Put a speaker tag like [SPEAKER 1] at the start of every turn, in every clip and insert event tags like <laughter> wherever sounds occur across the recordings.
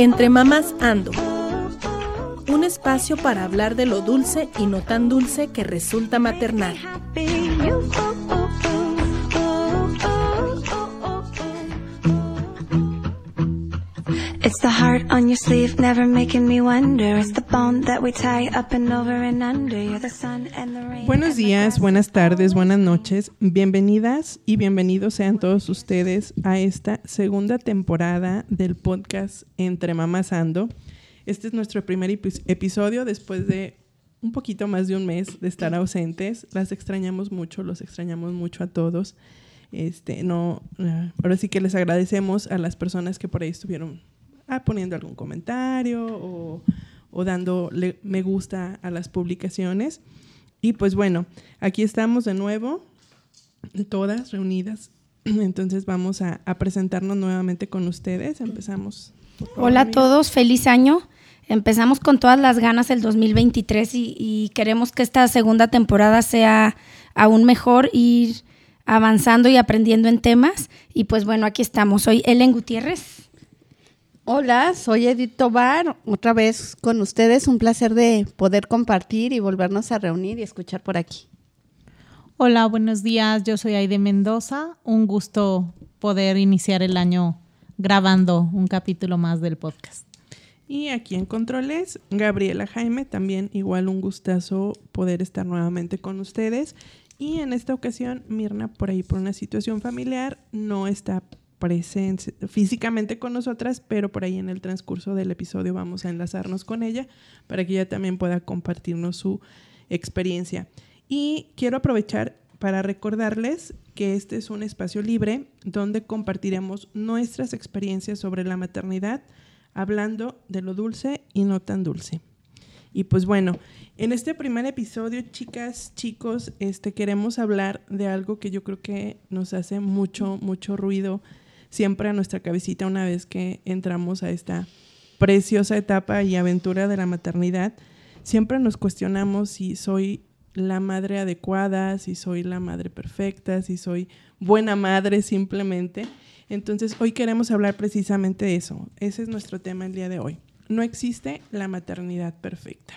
[SPEAKER 1] Entre Mamás Ando. Un espacio para hablar de lo dulce y no tan dulce que resulta maternal. Heart on your sleeve, never making me wonder. It's the bone that we tie up and over and under. You're the sun and the rain. Buenos días, buenas tardes, buenas noches. Bienvenidas y bienvenidos sean todos ustedes a esta segunda temporada del podcast Entre Mamás Ando. Este es nuestro primer episodio después de un poquito más de un mes de estar ausentes. Las extrañamos mucho, los extrañamos mucho a todos. Este, no, eh, ahora sí que les agradecemos a las personas que por ahí estuvieron ah, poniendo algún comentario o, o dando me gusta a las publicaciones. Y pues bueno, aquí estamos de nuevo, todas reunidas. <clears throat> Entonces vamos a, presentarnos nuevamente con ustedes. Empezamos.
[SPEAKER 2] Hola a todos, feliz año. Empezamos con todas las ganas el 2023 y, y queremos que esta segunda temporada sea aún mejor, ir avanzando y aprendiendo en temas. Y pues bueno, aquí estamos. Soy Ellen Gutiérrez.
[SPEAKER 3] Hola, soy Edith Tobar, otra vez con ustedes. Un placer de poder compartir y volvernos a reunir y escuchar por aquí.
[SPEAKER 4] Hola, buenos días. Yo soy Aide Mendoza. Un gusto poder iniciar el año grabando un capítulo más del podcast.
[SPEAKER 1] Y aquí en Controles, Gabriela Jaime, también igual un gustazo poder estar nuevamente con ustedes. Y en esta ocasión, Mirna, por ahí por una situación familiar, no está presente físicamente con nosotras, pero por ahí en el transcurso del episodio vamos a enlazarnos con ella para que ella también pueda compartirnos su experiencia. Y quiero aprovechar para recordarles que este es un espacio libre donde compartiremos nuestras experiencias sobre la maternidad, hablando de lo dulce y no tan dulce. Y pues bueno, en este primer episodio, chicas, chicos, este queremos hablar de algo que yo creo que nos hace mucho, mucho ruido siempre a nuestra cabecita una vez que entramos a esta preciosa etapa y aventura de la maternidad, siempre nos cuestionamos si soy la madre adecuada, si soy la madre perfecta, si soy buena madre simplemente. Entonces, hoy queremos hablar precisamente de eso. Ese es nuestro tema el día de hoy. No existe la maternidad perfecta.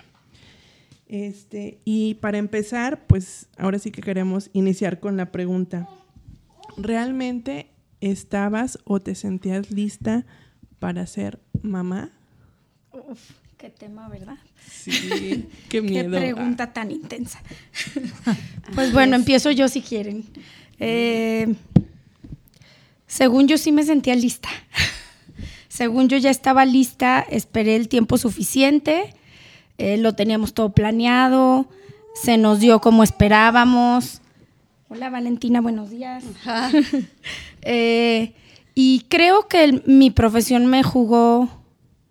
[SPEAKER 1] Este, y para empezar, pues ahora sí que queremos iniciar con la pregunta. ¿Realmente ¿Estabas o te sentías lista para ser mamá?
[SPEAKER 2] Uf, qué tema, ¿verdad?
[SPEAKER 1] Sí, qué miedo.
[SPEAKER 2] qué pregunta tan intensa. <laughs> pues bueno, empiezo yo si quieren. Eh, según yo sí me sentía lista. <laughs> según yo ya estaba lista, esperé el tiempo suficiente, eh, lo teníamos todo planeado, se nos dio como esperábamos. Hola Valentina, buenos días. <laughs> Eh, y creo que mi profesión me jugó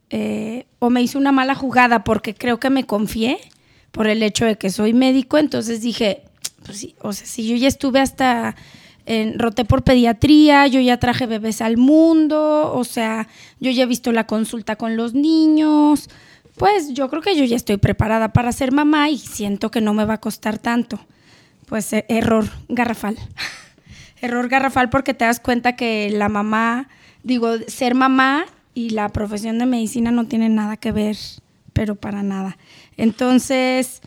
[SPEAKER 2] eh, o me hizo una mala jugada porque creo que me confié por el hecho de que soy médico. Entonces dije, pues sí, o sea, si yo ya estuve hasta, en, roté por pediatría, yo ya traje bebés al mundo, o sea, yo ya he visto la consulta con los niños, pues yo creo que yo ya estoy preparada para ser mamá y siento que no me va a costar tanto. Pues eh, error garrafal. <laughs> error garrafal porque te das cuenta que la mamá, digo, ser mamá y la profesión de medicina no tienen nada que ver, pero para nada. Entonces,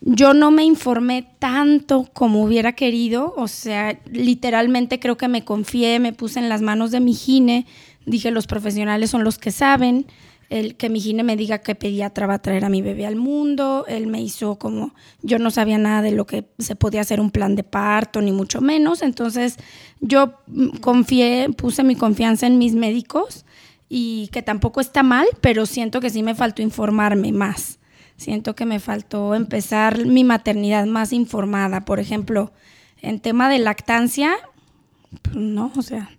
[SPEAKER 2] yo no me informé tanto como hubiera querido, o sea, literalmente creo que me confié, me puse en las manos de mi gine, dije los profesionales son los que saben, el que mi gine me diga qué pediatra va a traer a mi bebé al mundo, él me hizo como, yo no sabía nada de lo que se podía hacer un plan de parto, ni mucho menos, entonces yo confié, puse mi confianza en mis médicos y que tampoco está mal, pero siento que sí me faltó informarme más, siento que me faltó empezar mi maternidad más informada, por ejemplo, en tema de lactancia, pues no, o sea,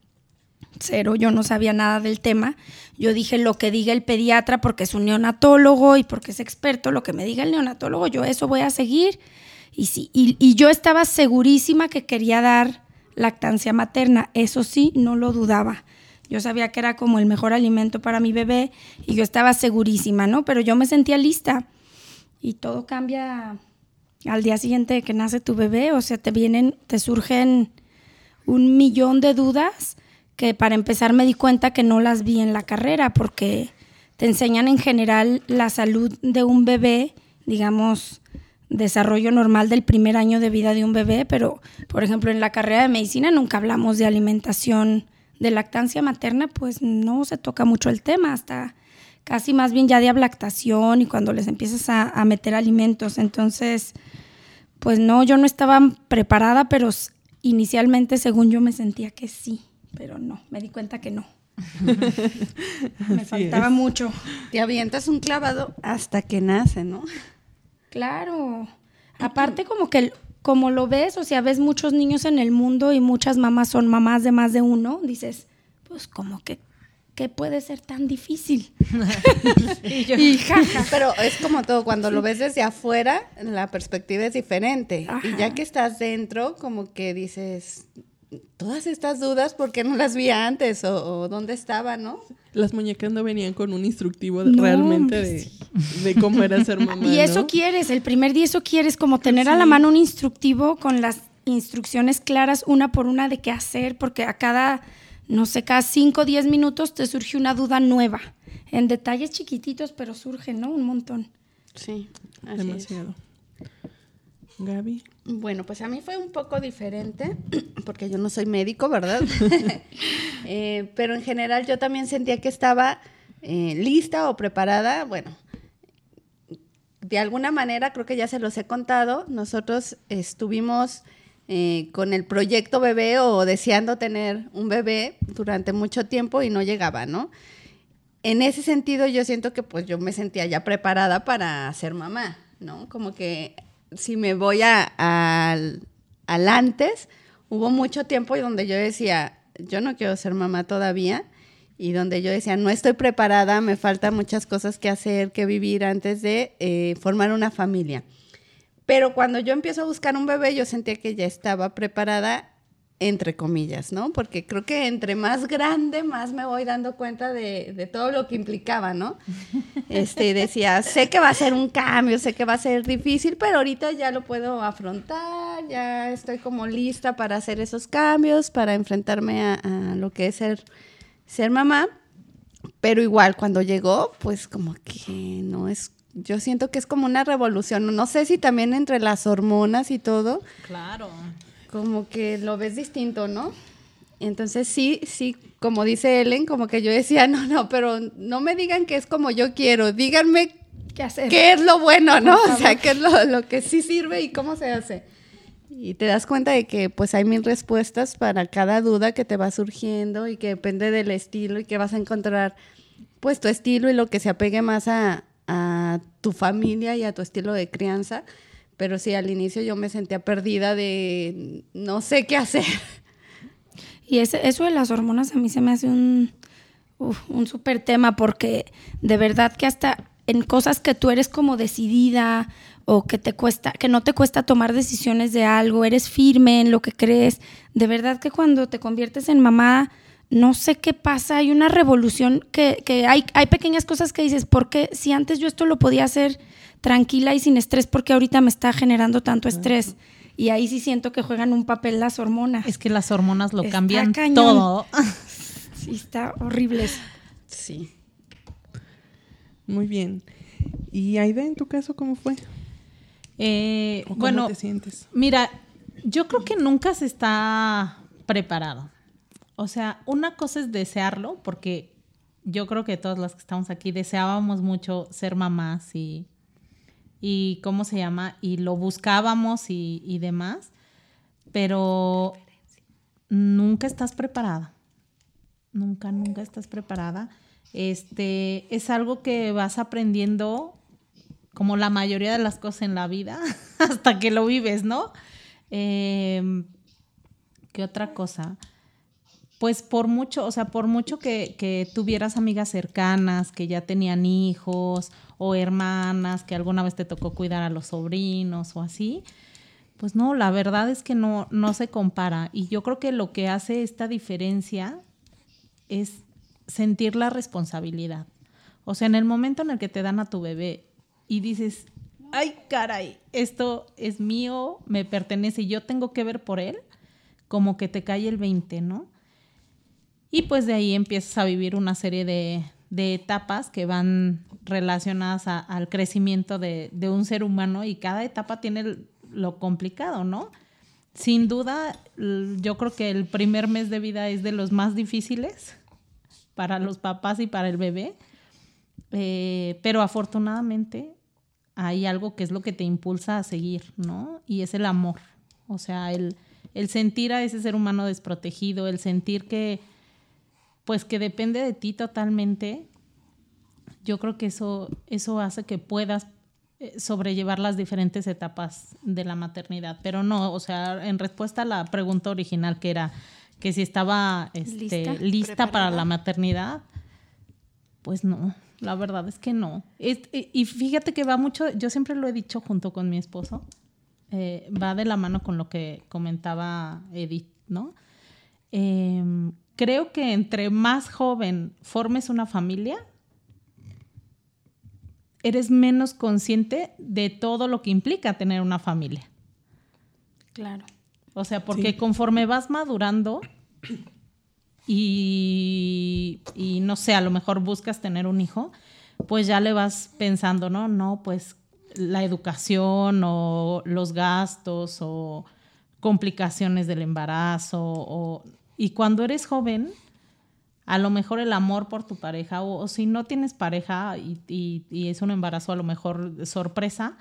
[SPEAKER 2] cero, yo no sabía nada del tema. Yo dije lo que diga el pediatra porque es un neonatólogo y porque es experto, lo que me diga el neonatólogo, yo eso voy a seguir. Y, sí, y, yo estaba segurísima que quería dar lactancia materna, eso sí, no lo dudaba. Yo sabía que era como el mejor alimento para mi bebé y yo estaba segurísima, ¿no? Pero yo me sentía lista y todo cambia al día siguiente que nace tu bebé, o sea, te vienen, te surgen un millón de dudas que para empezar me di cuenta que no las vi en la carrera porque te enseñan en general la salud de un bebé, digamos, desarrollo normal del primer año de vida de un bebé, pero por ejemplo en la carrera de medicina nunca hablamos de alimentación de lactancia materna, pues no se toca mucho el tema, hasta casi más bien ya de ablactación y cuando les empiezas a, a meter alimentos. Entonces, pues no, yo no estaba preparada, pero inicialmente según yo me sentía que sí, pero no, me di cuenta que no. <laughs> me faltaba mucho.
[SPEAKER 3] Te avientas un clavado hasta que nace, ¿no?
[SPEAKER 2] Claro. Aparte como que como lo ves, o sea, ves muchos niños en el mundo y muchas mamás son mamás de más de uno, dices, pues como que ¿qué puede ser tan difícil? <laughs>
[SPEAKER 3] y, Pero es como todo, cuando lo ves desde afuera, la perspectiva es diferente. Y ya que estás dentro, como que dices, todas estas dudas, ¿por qué no las vi antes? O, dónde estaba, ¿no?
[SPEAKER 1] Las muñecas no venían con un instructivo realmente de, cómo era ser mamá.
[SPEAKER 2] Y eso quieres, el primer día eso quieres, como tener a la mano un instructivo con las instrucciones claras una por una de qué hacer, porque a cada no sé, cada 5 o 10 minutos te surge una duda nueva. En detalles chiquititos, pero surge, ¿no? Un montón.
[SPEAKER 3] Sí,
[SPEAKER 1] demasiado. Gaby.
[SPEAKER 3] Bueno, pues a mí fue un poco diferente, <clears throat> porque yo no soy médico, ¿verdad? <laughs> <laughs> Eh, pero en general yo también sentía que estaba eh, lista o preparada. Bueno, de alguna manera, creo que ya se los he contado, nosotros estuvimos eh, con el proyecto bebé o deseando tener un bebé durante mucho tiempo y no llegaba, ¿no? En ese sentido yo siento que pues yo me sentía ya preparada para ser mamá, ¿no? Como que si me voy a, al, al antes, hubo mucho tiempo donde yo decía, yo no quiero ser mamá todavía y donde yo decía, no estoy preparada, me faltan muchas cosas que hacer, que vivir antes de eh, formar una familia. Pero cuando yo empiezo a buscar un bebé, yo sentía que ya estaba preparada, entre comillas, ¿no? Porque creo que entre más grande, más me voy dando cuenta de, todo lo que implicaba, ¿no? <laughs> Este, decía, sé que va a ser un cambio, sé que va a ser difícil, pero ahorita ya lo puedo afrontar, ya estoy como lista para hacer esos cambios, para enfrentarme a, a lo que es ser, ser mamá. Pero igual, cuando llegó, pues como que no es yo siento que es como una revolución. No sé si también entre las hormonas y todo.
[SPEAKER 4] Claro.
[SPEAKER 3] Como que lo ves distinto, ¿no? Entonces sí, sí, como dice Ellen, como que yo decía, <laughs> no, no, pero no me digan que es como yo quiero, díganme qué hacer. ¿Qué es lo bueno, no? O sea, qué es lo, lo que sí sirve y cómo se hace. Y te das cuenta de que pues hay mil respuestas para cada duda que te va surgiendo y que depende del estilo y que vas a encontrar pues tu estilo y lo que se apegue más a, a tu familia y a tu estilo de crianza, pero sí, al inicio yo me sentía perdida de no sé qué hacer.
[SPEAKER 2] Y ese, eso de las hormonas a mí se me hace un, un súper tema porque de verdad que hasta en cosas que tú eres como decidida o que te cuesta, que no te cuesta tomar decisiones de algo, eres firme en lo que crees, de verdad que cuando te conviertes en mamá no sé qué pasa, hay una revolución que, hay, hay pequeñas cosas que dices, ¿por qué si antes yo esto lo podía hacer tranquila y sin estrés, porque ahorita me está generando tanto estrés? Y ahí sí siento que juegan un papel las hormonas.
[SPEAKER 4] Es que las hormonas lo cambian todo. <laughs>
[SPEAKER 2] Sí, está horrible.
[SPEAKER 3] Sí.
[SPEAKER 1] Muy bien. ¿Y Aida, en tu caso, cómo fue?
[SPEAKER 4] Eh,
[SPEAKER 1] ¿Cómo
[SPEAKER 4] bueno,
[SPEAKER 1] te sientes?
[SPEAKER 4] Mira, yo creo que nunca se está preparado. O sea, una cosa es desearlo, porque yo creo que todas las que estamos aquí deseábamos mucho ser mamás y, y ¿cómo se llama? Y lo buscábamos y, y demás, pero nunca estás preparada. Nunca, nunca estás preparada. Este, es algo que vas aprendiendo como la mayoría de las cosas en la vida, <laughs> hasta que lo vives, ¿no? Eh, ¿Qué otra cosa? pues por mucho, o sea, por mucho que, tuvieras amigas cercanas que ya tenían hijos o hermanas que alguna vez te tocó cuidar a los sobrinos o así, pues no, la verdad es que no, no se compara. Y yo creo que lo que hace esta diferencia es sentir la responsabilidad. O sea, en el momento en el que te dan a tu bebé y dices, ay, caray, esto es mío, me pertenece y yo tengo que ver por él, como que te cae el 20, ¿no? Y pues de ahí empiezas a vivir una serie de, de etapas que van relacionadas al crecimiento de, de un ser humano y cada etapa tiene lo complicado, ¿no? Sin duda, yo creo que el primer mes de vida es de los más difíciles para los papás y para el bebé, Eh, pero afortunadamente hay algo que es lo que te impulsa a seguir, ¿no? Y es el amor, o sea, el, el sentir a ese ser humano desprotegido, el sentir que, pues que depende de ti totalmente, yo creo que eso, eso hace que puedas eh, sobrellevar las diferentes etapas de la maternidad. Pero no, o sea, en respuesta a la pregunta original que era que si estaba este,
[SPEAKER 2] ¿Lista?
[SPEAKER 4] lista, para la maternidad, pues no, la verdad es que no. Es- y y fíjate que va mucho, yo siempre lo he dicho junto con mi esposo, eh, va de la mano con lo que comentaba Edith, ¿no? Em, creo que entre más joven formes una familia, eres menos consciente de todo lo que implica tener una familia.
[SPEAKER 2] Claro.
[SPEAKER 4] O sea, porque
[SPEAKER 1] Sí.
[SPEAKER 4] conforme vas madurando y, y no sé, a lo mejor buscas tener un hijo, pues ya le vas pensando, ¿no? No, pues la educación o los gastos o complicaciones del embarazo o y cuando eres joven a lo mejor el amor por tu pareja o, o si no tienes pareja y, y- y es un embarazo a lo mejor sorpresa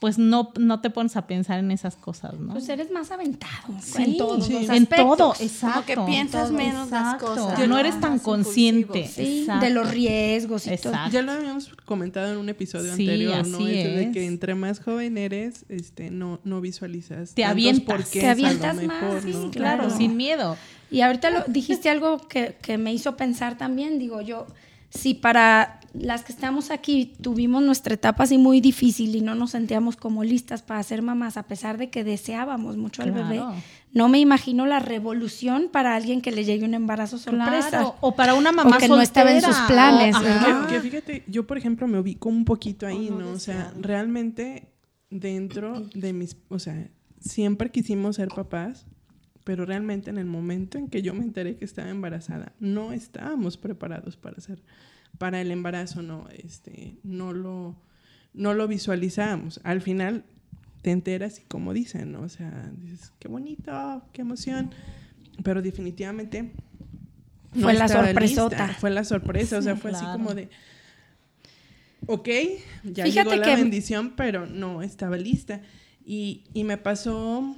[SPEAKER 4] pues no, no te pones a pensar en esas cosas, ¿no?
[SPEAKER 2] Pues eres más aventado
[SPEAKER 4] Sí,
[SPEAKER 2] en todos
[SPEAKER 1] sí.
[SPEAKER 2] los
[SPEAKER 4] en todo, exacto.
[SPEAKER 3] Como que piensas
[SPEAKER 2] todo,
[SPEAKER 3] menos las
[SPEAKER 4] Exacto.
[SPEAKER 3] cosas.
[SPEAKER 4] Que no eres tan consciente.
[SPEAKER 2] Sí, de los riesgos y todo.
[SPEAKER 4] Exacto.
[SPEAKER 1] Ya lo habíamos comentado en un episodio
[SPEAKER 4] Sí,
[SPEAKER 1] anterior, ¿no?
[SPEAKER 4] así
[SPEAKER 1] Eso de
[SPEAKER 4] es.
[SPEAKER 1] que entre más joven eres, este, no, no visualizas.
[SPEAKER 4] Te avientas.
[SPEAKER 1] porqués
[SPEAKER 2] Te
[SPEAKER 1] a lo
[SPEAKER 2] avientas más,
[SPEAKER 1] ¿no?
[SPEAKER 4] Claro,
[SPEAKER 2] Claro.
[SPEAKER 4] sin miedo.
[SPEAKER 2] Y ahorita lo, dijiste algo que, que me hizo pensar también, digo yo, si para las que estamos aquí tuvimos nuestra etapa así muy difícil y no nos sentíamos como listas para ser mamás, a pesar de que deseábamos mucho al bebé, no me imagino la revolución para alguien que le llegue un embarazo sorpresa.
[SPEAKER 4] Claro. O para una mamá
[SPEAKER 2] O que no estaba en sus planes,
[SPEAKER 4] O-
[SPEAKER 2] ¿verdad?
[SPEAKER 4] ajá.
[SPEAKER 1] Que, que fíjate, yo por ejemplo me ubico un poquito ahí,
[SPEAKER 3] Oh, no
[SPEAKER 1] ¿no? O sea, realmente dentro de mis, o sea, siempre quisimos ser papás, pero realmente en el momento en que yo me enteré que estaba embarazada, no estábamos preparados para ser, para el embarazo, no, este, no lo, no lo visualizábamos. Al final te enteras y como dicen, ¿no? O sea, dices, qué bonito, qué emoción, pero definitivamente
[SPEAKER 2] Fue la sorpresota.
[SPEAKER 1] lista, Fue la sorpresa, o sea, fue así como de, ok, ya
[SPEAKER 2] Fíjate
[SPEAKER 1] llegó la
[SPEAKER 2] que-
[SPEAKER 1] bendición, pero no estaba lista. Y, y me pasó,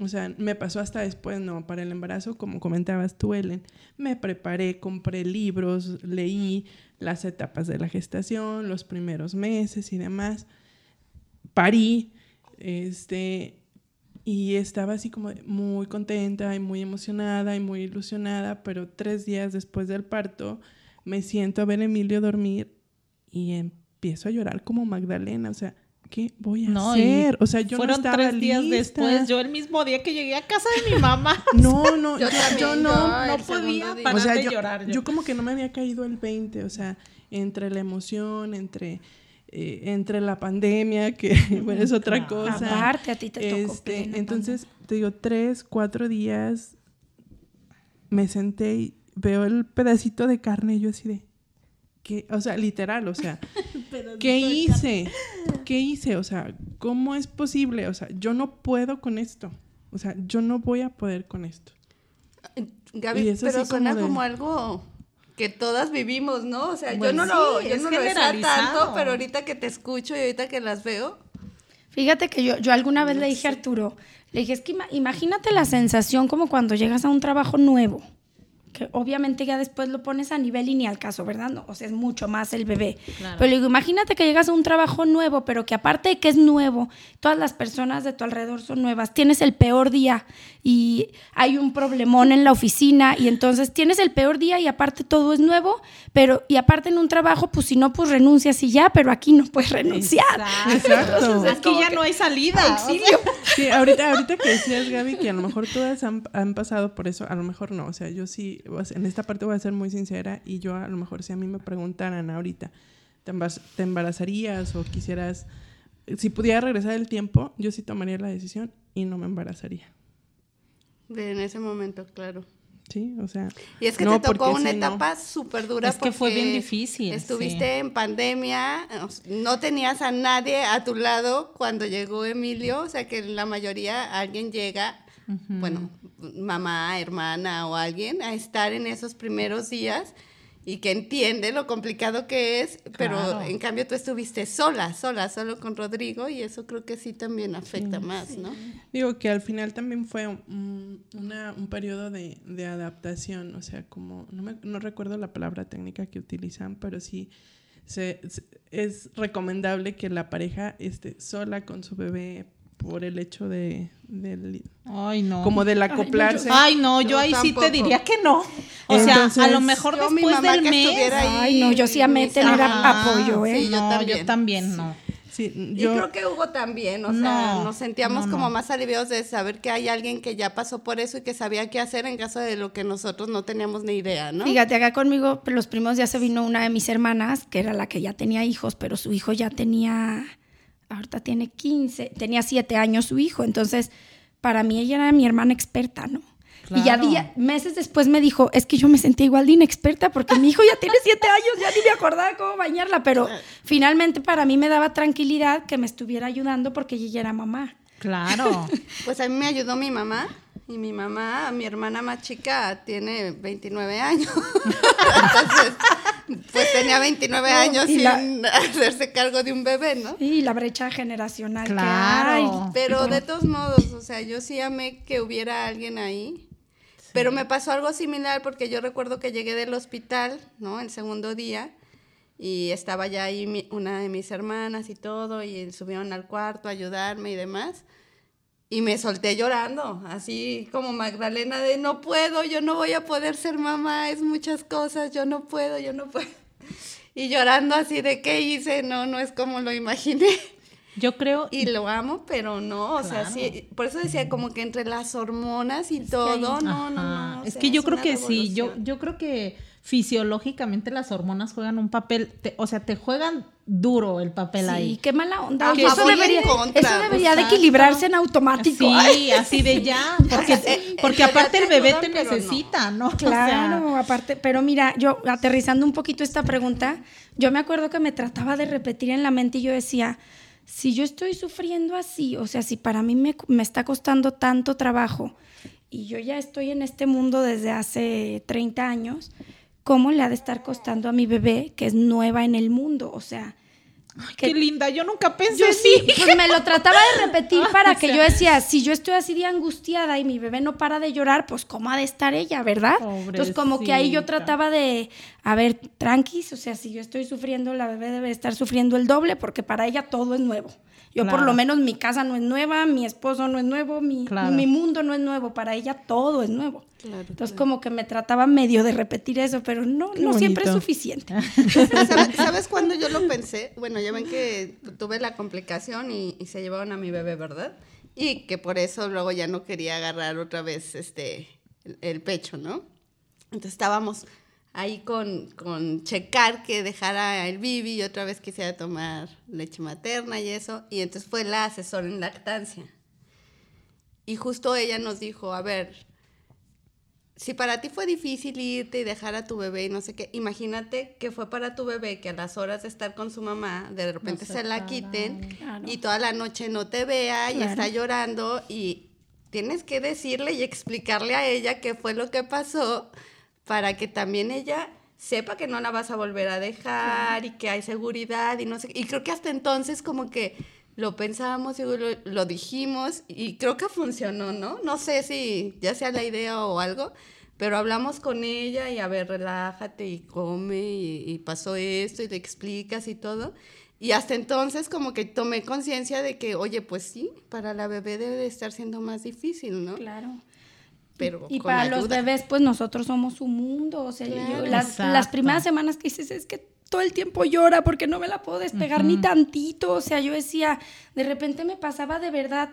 [SPEAKER 1] o sea, me pasó hasta después, ¿no? Para el embarazo, como comentabas tú, Ellen, me preparé, compré libros, leí las etapas de la gestación, los primeros meses y demás. Parí, este, y estaba así como muy contenta y muy emocionada y muy ilusionada, pero tres días después del parto me siento a ver a Emilio dormir y empiezo a llorar como Magdalena, o sea, ¿qué voy a
[SPEAKER 4] No,
[SPEAKER 1] hacer? O sea, yo
[SPEAKER 4] Fueron
[SPEAKER 1] no estaba
[SPEAKER 4] tres días
[SPEAKER 1] lista.
[SPEAKER 4] después, yo el mismo día que llegué a casa de mi <laughs> mamá.
[SPEAKER 1] No, no, <laughs>
[SPEAKER 3] Yo
[SPEAKER 1] yo,
[SPEAKER 3] también,
[SPEAKER 1] yo
[SPEAKER 3] yo
[SPEAKER 1] no.
[SPEAKER 4] no podía
[SPEAKER 3] día.
[SPEAKER 4] parar
[SPEAKER 1] O sea,
[SPEAKER 4] de
[SPEAKER 1] yo,
[SPEAKER 4] llorar. yo.
[SPEAKER 1] yo como que no me había caído el 20, o sea, entre la emoción, entre, eh, entre la pandemia, que <laughs> bueno, es otra
[SPEAKER 4] Claro.
[SPEAKER 1] cosa.
[SPEAKER 2] Aparte, a ti te tocó
[SPEAKER 1] Este, entonces, te digo, tres, cuatro días me senté y veo el pedacito de carne y yo así de, ¿qué? O sea, literal, o sea, ¿qué hice? ¿Qué hice? O sea, ¿cómo es posible? O sea, yo no puedo con esto. O sea, yo no voy a poder con esto.
[SPEAKER 3] Gaby,
[SPEAKER 1] Y es
[SPEAKER 3] pero suena
[SPEAKER 1] como de-
[SPEAKER 3] como algo que todas vivimos, ¿no? O sea,
[SPEAKER 4] Bueno,
[SPEAKER 3] yo no lo,
[SPEAKER 4] sí,
[SPEAKER 3] yo no lo tanto, pero ahorita que te escucho y ahorita que las veo,
[SPEAKER 2] Fíjate que yo, yo alguna vez le dije a Arturo, le dije, es que ima- imagínate la sensación como cuando llegas a un trabajo nuevo, obviamente ya después lo pones a nivel y ni al caso, ¿verdad? No, o sea, es mucho más el bebé.
[SPEAKER 4] Claro.
[SPEAKER 2] Pero digo, imagínate que llegas a un trabajo nuevo, pero que aparte de que es nuevo, todas las personas de tu alrededor son nuevas, tienes el peor día y hay un problemón en la oficina y entonces tienes el peor día y aparte todo es nuevo, pero y aparte en un trabajo, pues si no, pues renuncias y ya, pero aquí no puedes renunciar.
[SPEAKER 1] Exacto. <laughs>
[SPEAKER 3] Entonces,
[SPEAKER 4] Aquí ya
[SPEAKER 3] que-
[SPEAKER 4] no hay salida.
[SPEAKER 3] auxilio.
[SPEAKER 1] Sí, ahorita, ahorita que decías, Gaby, que a lo mejor todas han, han pasado por eso, a lo mejor no. O sea, yo sí, en esta parte voy a ser muy sincera y yo a lo mejor si a mí me preguntaran ahorita, ¿te, embaz- te embarazarías o quisieras, si pudiera regresar el tiempo, yo sí tomaría la decisión y no me embarazaría.
[SPEAKER 3] De en ese momento, claro.
[SPEAKER 1] Sí, o sea.
[SPEAKER 3] Y es que
[SPEAKER 1] no,
[SPEAKER 3] te tocó una
[SPEAKER 1] sí, no.
[SPEAKER 3] etapa súper dura.
[SPEAKER 4] Es que fue
[SPEAKER 3] porque
[SPEAKER 4] bien difícil,
[SPEAKER 3] Estuviste
[SPEAKER 4] sí.
[SPEAKER 3] en pandemia, no tenías a nadie a tu lado cuando llegó Emilio, o sea que la mayoría alguien llega, bueno, mamá, hermana o alguien, a estar en esos primeros días y que entiende lo complicado que es, pero
[SPEAKER 4] Claro.
[SPEAKER 3] en cambio tú estuviste sola, sola, solo con Rodrigo y eso creo que sí también afecta más, ¿no?
[SPEAKER 1] Digo que al final también fue un, una- un periodo de, de adaptación, o sea, como, no, me- no recuerdo la palabra técnica que utilizan, pero sí se- se- es recomendable que la pareja esté sola con su bebé por el hecho de, del-
[SPEAKER 4] Ay, no.
[SPEAKER 1] como del acoplarse.
[SPEAKER 4] Ay, no, yo
[SPEAKER 3] Yo
[SPEAKER 4] ahí sí te diría que no. O sea, a lo mejor
[SPEAKER 3] Yo,
[SPEAKER 4] después del
[SPEAKER 3] que
[SPEAKER 4] mes.
[SPEAKER 3] estuviera ahí,
[SPEAKER 2] Ay, no, yo sí amé tener
[SPEAKER 3] Ajá.
[SPEAKER 2] apoyo, ¿eh?
[SPEAKER 3] Sí, yo
[SPEAKER 4] no,
[SPEAKER 3] también.
[SPEAKER 4] yo también no.
[SPEAKER 1] Sí,
[SPEAKER 3] Y
[SPEAKER 1] yo,
[SPEAKER 3] creo que Hugo también, o sea,
[SPEAKER 4] No,
[SPEAKER 3] nos sentíamos
[SPEAKER 4] no,
[SPEAKER 3] como más aliviados de saber que hay alguien que ya pasó por eso y que sabía qué hacer en caso de lo que nosotros no teníamos ni idea, ¿no?
[SPEAKER 2] Fíjate, acá conmigo los primos días se vino una de mis hermanas, que era la que ya tenía hijos, pero su hijo ya tenía, ahorita tiene 15, tenía 7 años su hijo, entonces para mí ella era mi hermana experta, ¿no? Y ya día- meses después me dijo, es que yo me sentía igual de inexperta porque mi hijo ya tiene <laughs> 7 años, ya ni me acordaba cómo bañarla, pero finalmente para mí me daba tranquilidad que me estuviera ayudando porque ella ya era mamá.
[SPEAKER 4] Claro. <laughs>
[SPEAKER 3] Pues a mí me ayudó mi mamá y mi mamá, mi hermana más chica, tiene 29 años. <laughs> Entonces, pues tenía 29 años sin
[SPEAKER 2] la-
[SPEAKER 3] hacerse cargo de un bebé, ¿no?
[SPEAKER 2] Y la brecha generacional que
[SPEAKER 4] Claro.
[SPEAKER 2] hay.
[SPEAKER 3] Pero de todos modos, o sea, yo sí amé que hubiera alguien ahí. Pero me pasó algo similar porque yo recuerdo que llegué del hospital, ¿no? El segundo día y estaba ya ahí mi- una de mis hermanas y todo y subieron al cuarto a ayudarme y demás. Y me solté llorando, así como Magdalena de no puedo, yo no voy a poder ser mamá, es muchas cosas, yo no puedo, yo no puedo. <laughs> Y llorando así de qué hice, no, no es como lo imaginé.
[SPEAKER 4] Yo creo.
[SPEAKER 3] Y lo amo, pero no, o sea,
[SPEAKER 4] Claro.
[SPEAKER 3] sí, por eso decía como que entre las hormonas y todo, no, no, no.
[SPEAKER 4] Es
[SPEAKER 3] sea,
[SPEAKER 4] que yo creo que sí, yo, yo creo que fisiológicamente las hormonas juegan un papel, te- o sea, te juegan duro el papel
[SPEAKER 2] Sí,
[SPEAKER 4] ahí.
[SPEAKER 2] qué mala onda.
[SPEAKER 3] A
[SPEAKER 2] Oye, eso debería,
[SPEAKER 3] contra,
[SPEAKER 2] eso debería de equilibrarse en automático.
[SPEAKER 4] Sí, así de ya, <laughs> porque, porque aparte el bebé te
[SPEAKER 3] no.
[SPEAKER 4] necesita, ¿no? <laughs> O sea,
[SPEAKER 2] Claro, aparte, pero mira, yo aterrizando un poquito esta pregunta, yo me acuerdo que me trataba de repetir en la mente y yo decía, si yo estoy sufriendo así, o sea, si para mí me, me está costando tanto trabajo y yo ya estoy en este mundo desde hace 30 años, ¿cómo le ha de estar costando a mi bebé que es nueva en el mundo? O sea,
[SPEAKER 4] qué linda, yo nunca pensé
[SPEAKER 2] yo sí, pues me lo trataba de repetir <laughs> para
[SPEAKER 4] O
[SPEAKER 2] que
[SPEAKER 4] sea.
[SPEAKER 2] yo decía, si yo estoy así de angustiada y mi bebé no para de llorar, pues cómo ha de estar ella, ¿verdad? Entonces como que ahí yo trataba de, a ver, tranquis, o sea, si yo estoy sufriendo, la bebé debe estar sufriendo el doble porque para ella todo es nuevo. Yo por lo menos mi casa no es nueva, mi esposo no es nuevo, mi,
[SPEAKER 4] Claro.
[SPEAKER 2] mi mundo no es nuevo, para ella todo es nuevo.
[SPEAKER 3] Claro,
[SPEAKER 2] Entonces como que me trataba medio de repetir eso, pero no,
[SPEAKER 1] Qué
[SPEAKER 2] no siempre es suficiente. <laughs>
[SPEAKER 3] ¿Sabes, sabes cuándo yo lo pensé? Bueno, ya ven que tuve la complicación y, y se llevaron a mi bebé, ¿verdad? Y que por eso luego ya no quería agarrar otra vez este, el, el pecho, ¿no? Entonces estábamos ahí con, con checar que dejara el bibi y otra vez quisiera tomar leche materna y eso. Y entonces fue la asesora en lactancia. Y justo ella nos dijo, a ver, si para ti fue difícil irte y dejar a tu bebé y no sé qué, imagínate que fue para tu bebé que a las horas de estar con su mamá, de repente se la quiten
[SPEAKER 2] Claro.
[SPEAKER 3] y toda la noche no te vea y
[SPEAKER 2] Claro.
[SPEAKER 3] está llorando y tienes que decirle y explicarle a ella qué fue lo que pasó para que también ella sepa que no la vas a volver a dejar y que hay seguridad y no sé. Y creo que hasta entonces como que lo pensábamos y lo, lo dijimos y creo que funcionó, ¿no? No sé si ya sea la idea o algo, pero hablamos con ella y a ver, relájate y come y, y pasó esto y te explicas y todo. Y hasta entonces como que tomé conciencia de que, oye, pues sí, para la bebé debe de estar siendo más difícil, ¿no?
[SPEAKER 2] Claro.
[SPEAKER 3] Pero
[SPEAKER 2] Y
[SPEAKER 3] con
[SPEAKER 2] para los bebés, pues nosotros somos su mundo. O sea, yo- las, las primeras semanas que dices es que todo el tiempo llora porque no me la puedo despegar ni tantito. O sea, yo decía, de repente me pasaba de verdad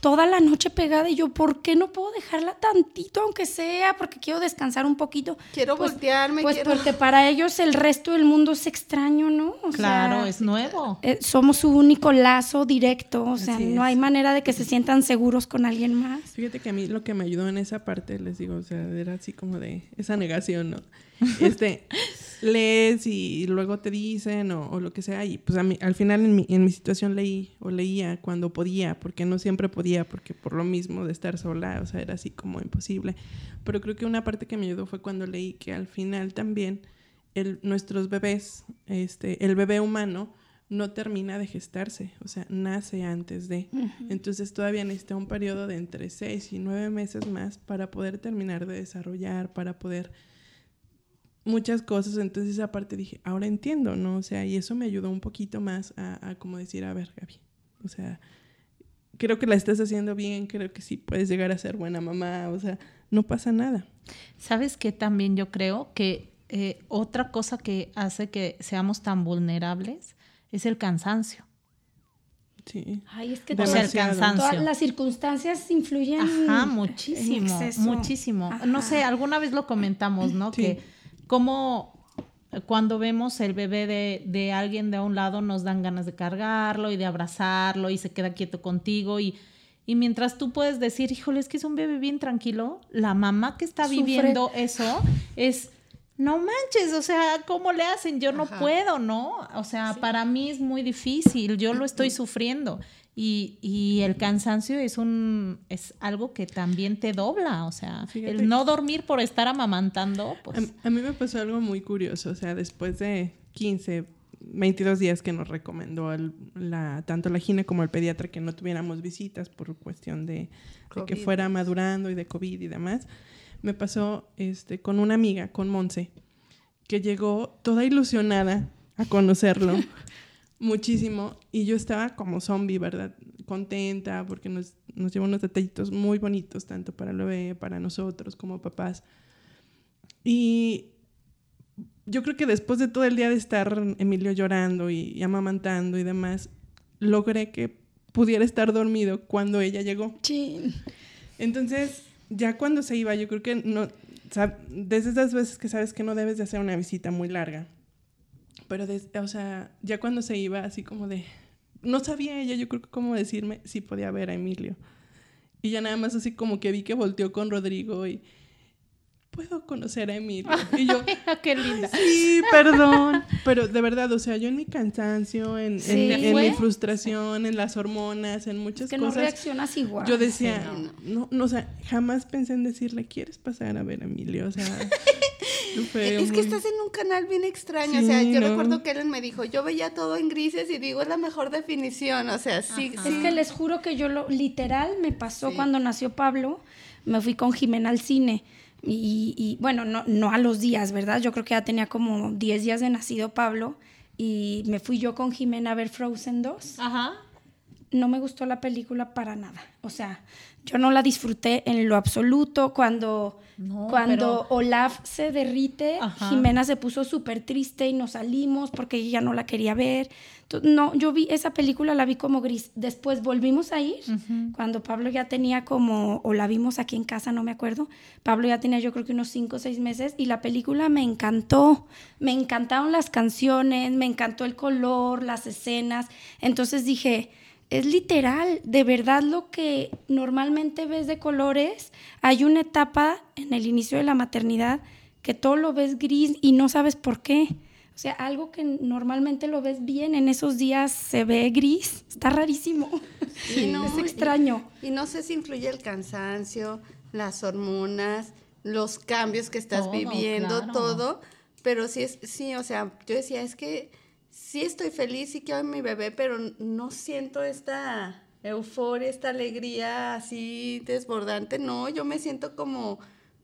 [SPEAKER 2] toda la noche pegada y yo, ¿por qué no puedo dejarla tantito, aunque sea? Porque quiero descansar un poquito.
[SPEAKER 3] Quiero
[SPEAKER 2] Pues-
[SPEAKER 3] voltearme,
[SPEAKER 2] Pues
[SPEAKER 3] quiero...
[SPEAKER 2] porque para ellos el resto del mundo es extraño, ¿no? O
[SPEAKER 4] Claro,
[SPEAKER 2] sea,
[SPEAKER 4] es nuevo.
[SPEAKER 2] eh, somos su único lazo directo, o sea,
[SPEAKER 1] Así
[SPEAKER 2] no
[SPEAKER 1] es.
[SPEAKER 2] hay manera de que se sientan seguros con alguien más.
[SPEAKER 1] Fíjate que a mí lo que me ayudó en esa parte, les digo, o sea, era así como de esa negación, ¿no? <laughs> Este, lees y luego te dicen o, o lo que sea, y pues a mí, al final en mi, en mi situación leí o leía cuando podía, porque no siempre podía, porque por lo mismo de estar sola, o sea, era así como imposible. Pero creo que una parte que me ayudó fue cuando leí que al final también el, nuestros bebés, este, el bebé humano, no termina de gestarse, o sea, nace antes de. Entonces todavía necesita un periodo de entre seis y nueve meses más para poder terminar de desarrollar, para poder muchas cosas. Entonces aparte dije, ahora entiendo, ¿no? O sea, y eso me ayudó un poquito más a, a como decir, a ver, Gaby, o sea, creo que la estás haciendo bien, creo que sí puedes llegar a ser buena mamá, o sea, no pasa nada.
[SPEAKER 4] ¿Sabes qué también yo creo? Que eh, otra cosa que hace que seamos tan vulnerables es el cansancio.
[SPEAKER 1] Sí.
[SPEAKER 2] Ay, es que
[SPEAKER 4] O sea, el cansancio.
[SPEAKER 2] todas las circunstancias influyen
[SPEAKER 4] Ajá,
[SPEAKER 2] en
[SPEAKER 4] muchísimo, muchísimo. No sé, alguna vez lo comentamos, ¿no?
[SPEAKER 1] Sí.
[SPEAKER 4] Que como cuando vemos el bebé de, de alguien de a un lado nos dan ganas de cargarlo y de abrazarlo y se queda quieto contigo y, y mientras tú puedes decir, híjole, es que es un bebé bien tranquilo, la mamá que está
[SPEAKER 2] Sufre.
[SPEAKER 4] viviendo eso es... No manches, o sea, ¿cómo le hacen? Yo no
[SPEAKER 3] Ajá.
[SPEAKER 4] puedo, ¿no? O sea, para mí es muy difícil, yo lo estoy <clears throat> sufriendo. Y, y el cansancio es un es algo que también te dobla, o sea,
[SPEAKER 1] Fíjate.
[SPEAKER 4] el no dormir por estar amamantando, pues
[SPEAKER 1] A, a mí me pasó algo muy curioso, o sea, después de 15, 22 días que nos recomendó el- la, tanto la gine como el pediatra que no tuviéramos visitas por cuestión de, de que fuera madurando y de COVID y demás, me pasó este, con una amiga, con Monse, que llegó toda ilusionada a conocerlo <laughs> muchísimo y yo estaba como zombie, ¿verdad? Contenta porque nos, nos llevó unos detallitos muy bonitos, tanto para el bebé, para nosotros como papás. Y yo creo que después de todo el día de estar Emilio llorando y, y amamantando y demás, logré que pudiera estar dormido cuando ella llegó.
[SPEAKER 2] Chin.
[SPEAKER 1] Entonces, ya cuando se iba, yo creo que no, desde esas veces que sabes que no debes de hacer una visita muy larga. Pero, o sea, ya cuando se iba, así como de, no sabía ella, yo creo que cómo decirme si podía ver a Emilio. Y ya nada más así como que vi que volteó con Rodrigo y, ¿puedo conocer a Emilio? <laughs> Y yo,
[SPEAKER 4] qué linda.
[SPEAKER 1] Sí, perdón. Pero de verdad, o sea, yo en mi cansancio, en, en-
[SPEAKER 2] Sí.
[SPEAKER 1] en,
[SPEAKER 2] ¿Fue?
[SPEAKER 1] mi frustración, en las hormonas, en muchas
[SPEAKER 2] Es que no
[SPEAKER 1] cosas.
[SPEAKER 2] reaccionas igual.
[SPEAKER 1] yo decía,
[SPEAKER 3] Sí,
[SPEAKER 1] no, no, o sea, jamás pensé en decirle, ¿quieres pasar a ver a Emilio? O sea, <laughs> fue
[SPEAKER 3] Es que estás en un canal bien extraño.
[SPEAKER 1] Sí,
[SPEAKER 3] o sea, yo
[SPEAKER 1] ¿no?
[SPEAKER 3] recuerdo que Ellen me dijo, yo veía todo en grises y digo, es la mejor definición. O sea, sí,
[SPEAKER 2] Es
[SPEAKER 3] sí.
[SPEAKER 2] que les juro que yo lo literal me pasó
[SPEAKER 3] Sí.
[SPEAKER 2] cuando nació Pablo. Me fui con Jimena al cine. Y, y, bueno, no, no a los días, ¿verdad? Yo creo que ya tenía como 10 días de nacido Pablo. Y me fui yo con Jimena a ver Frozen 2.
[SPEAKER 4] Ajá.
[SPEAKER 2] No me gustó la película para nada. O sea, yo no la disfruté en lo absoluto. Cuando,
[SPEAKER 4] No,
[SPEAKER 2] cuando Olaf se derrite,
[SPEAKER 4] Ajá.
[SPEAKER 2] Jimena se puso súper triste y nos salimos porque ella no la quería ver. Entonces, no, yo vi esa película, la vi como gris. Después volvimos a ir, cuando Pablo ya tenía como, o la vimos aquí en casa, no me acuerdo. Pablo ya tenía yo creo que unos 5 o 6 meses y la película me encantó. Me encantaron las canciones, me encantó el color, las escenas. Entonces dije, es literal, de verdad lo que normalmente ves de colores, hay una etapa en el inicio de la maternidad que todo lo ves gris y no sabes por qué. O sea, algo que normalmente lo ves bien, en esos días se ve gris, está rarísimo.
[SPEAKER 3] Sí, <laughs> no,
[SPEAKER 2] es
[SPEAKER 3] y-
[SPEAKER 2] extraño.
[SPEAKER 3] Y, no sé si influye el cansancio, las hormonas, los cambios que estás
[SPEAKER 4] Todo,
[SPEAKER 3] viviendo,
[SPEAKER 4] claro.
[SPEAKER 3] todo. Pero sí, es, sí, o sea, yo decía, es que sí estoy feliz, sí quiero a mi bebé, pero no siento esta euforia, esta alegría así desbordante. No, yo me siento como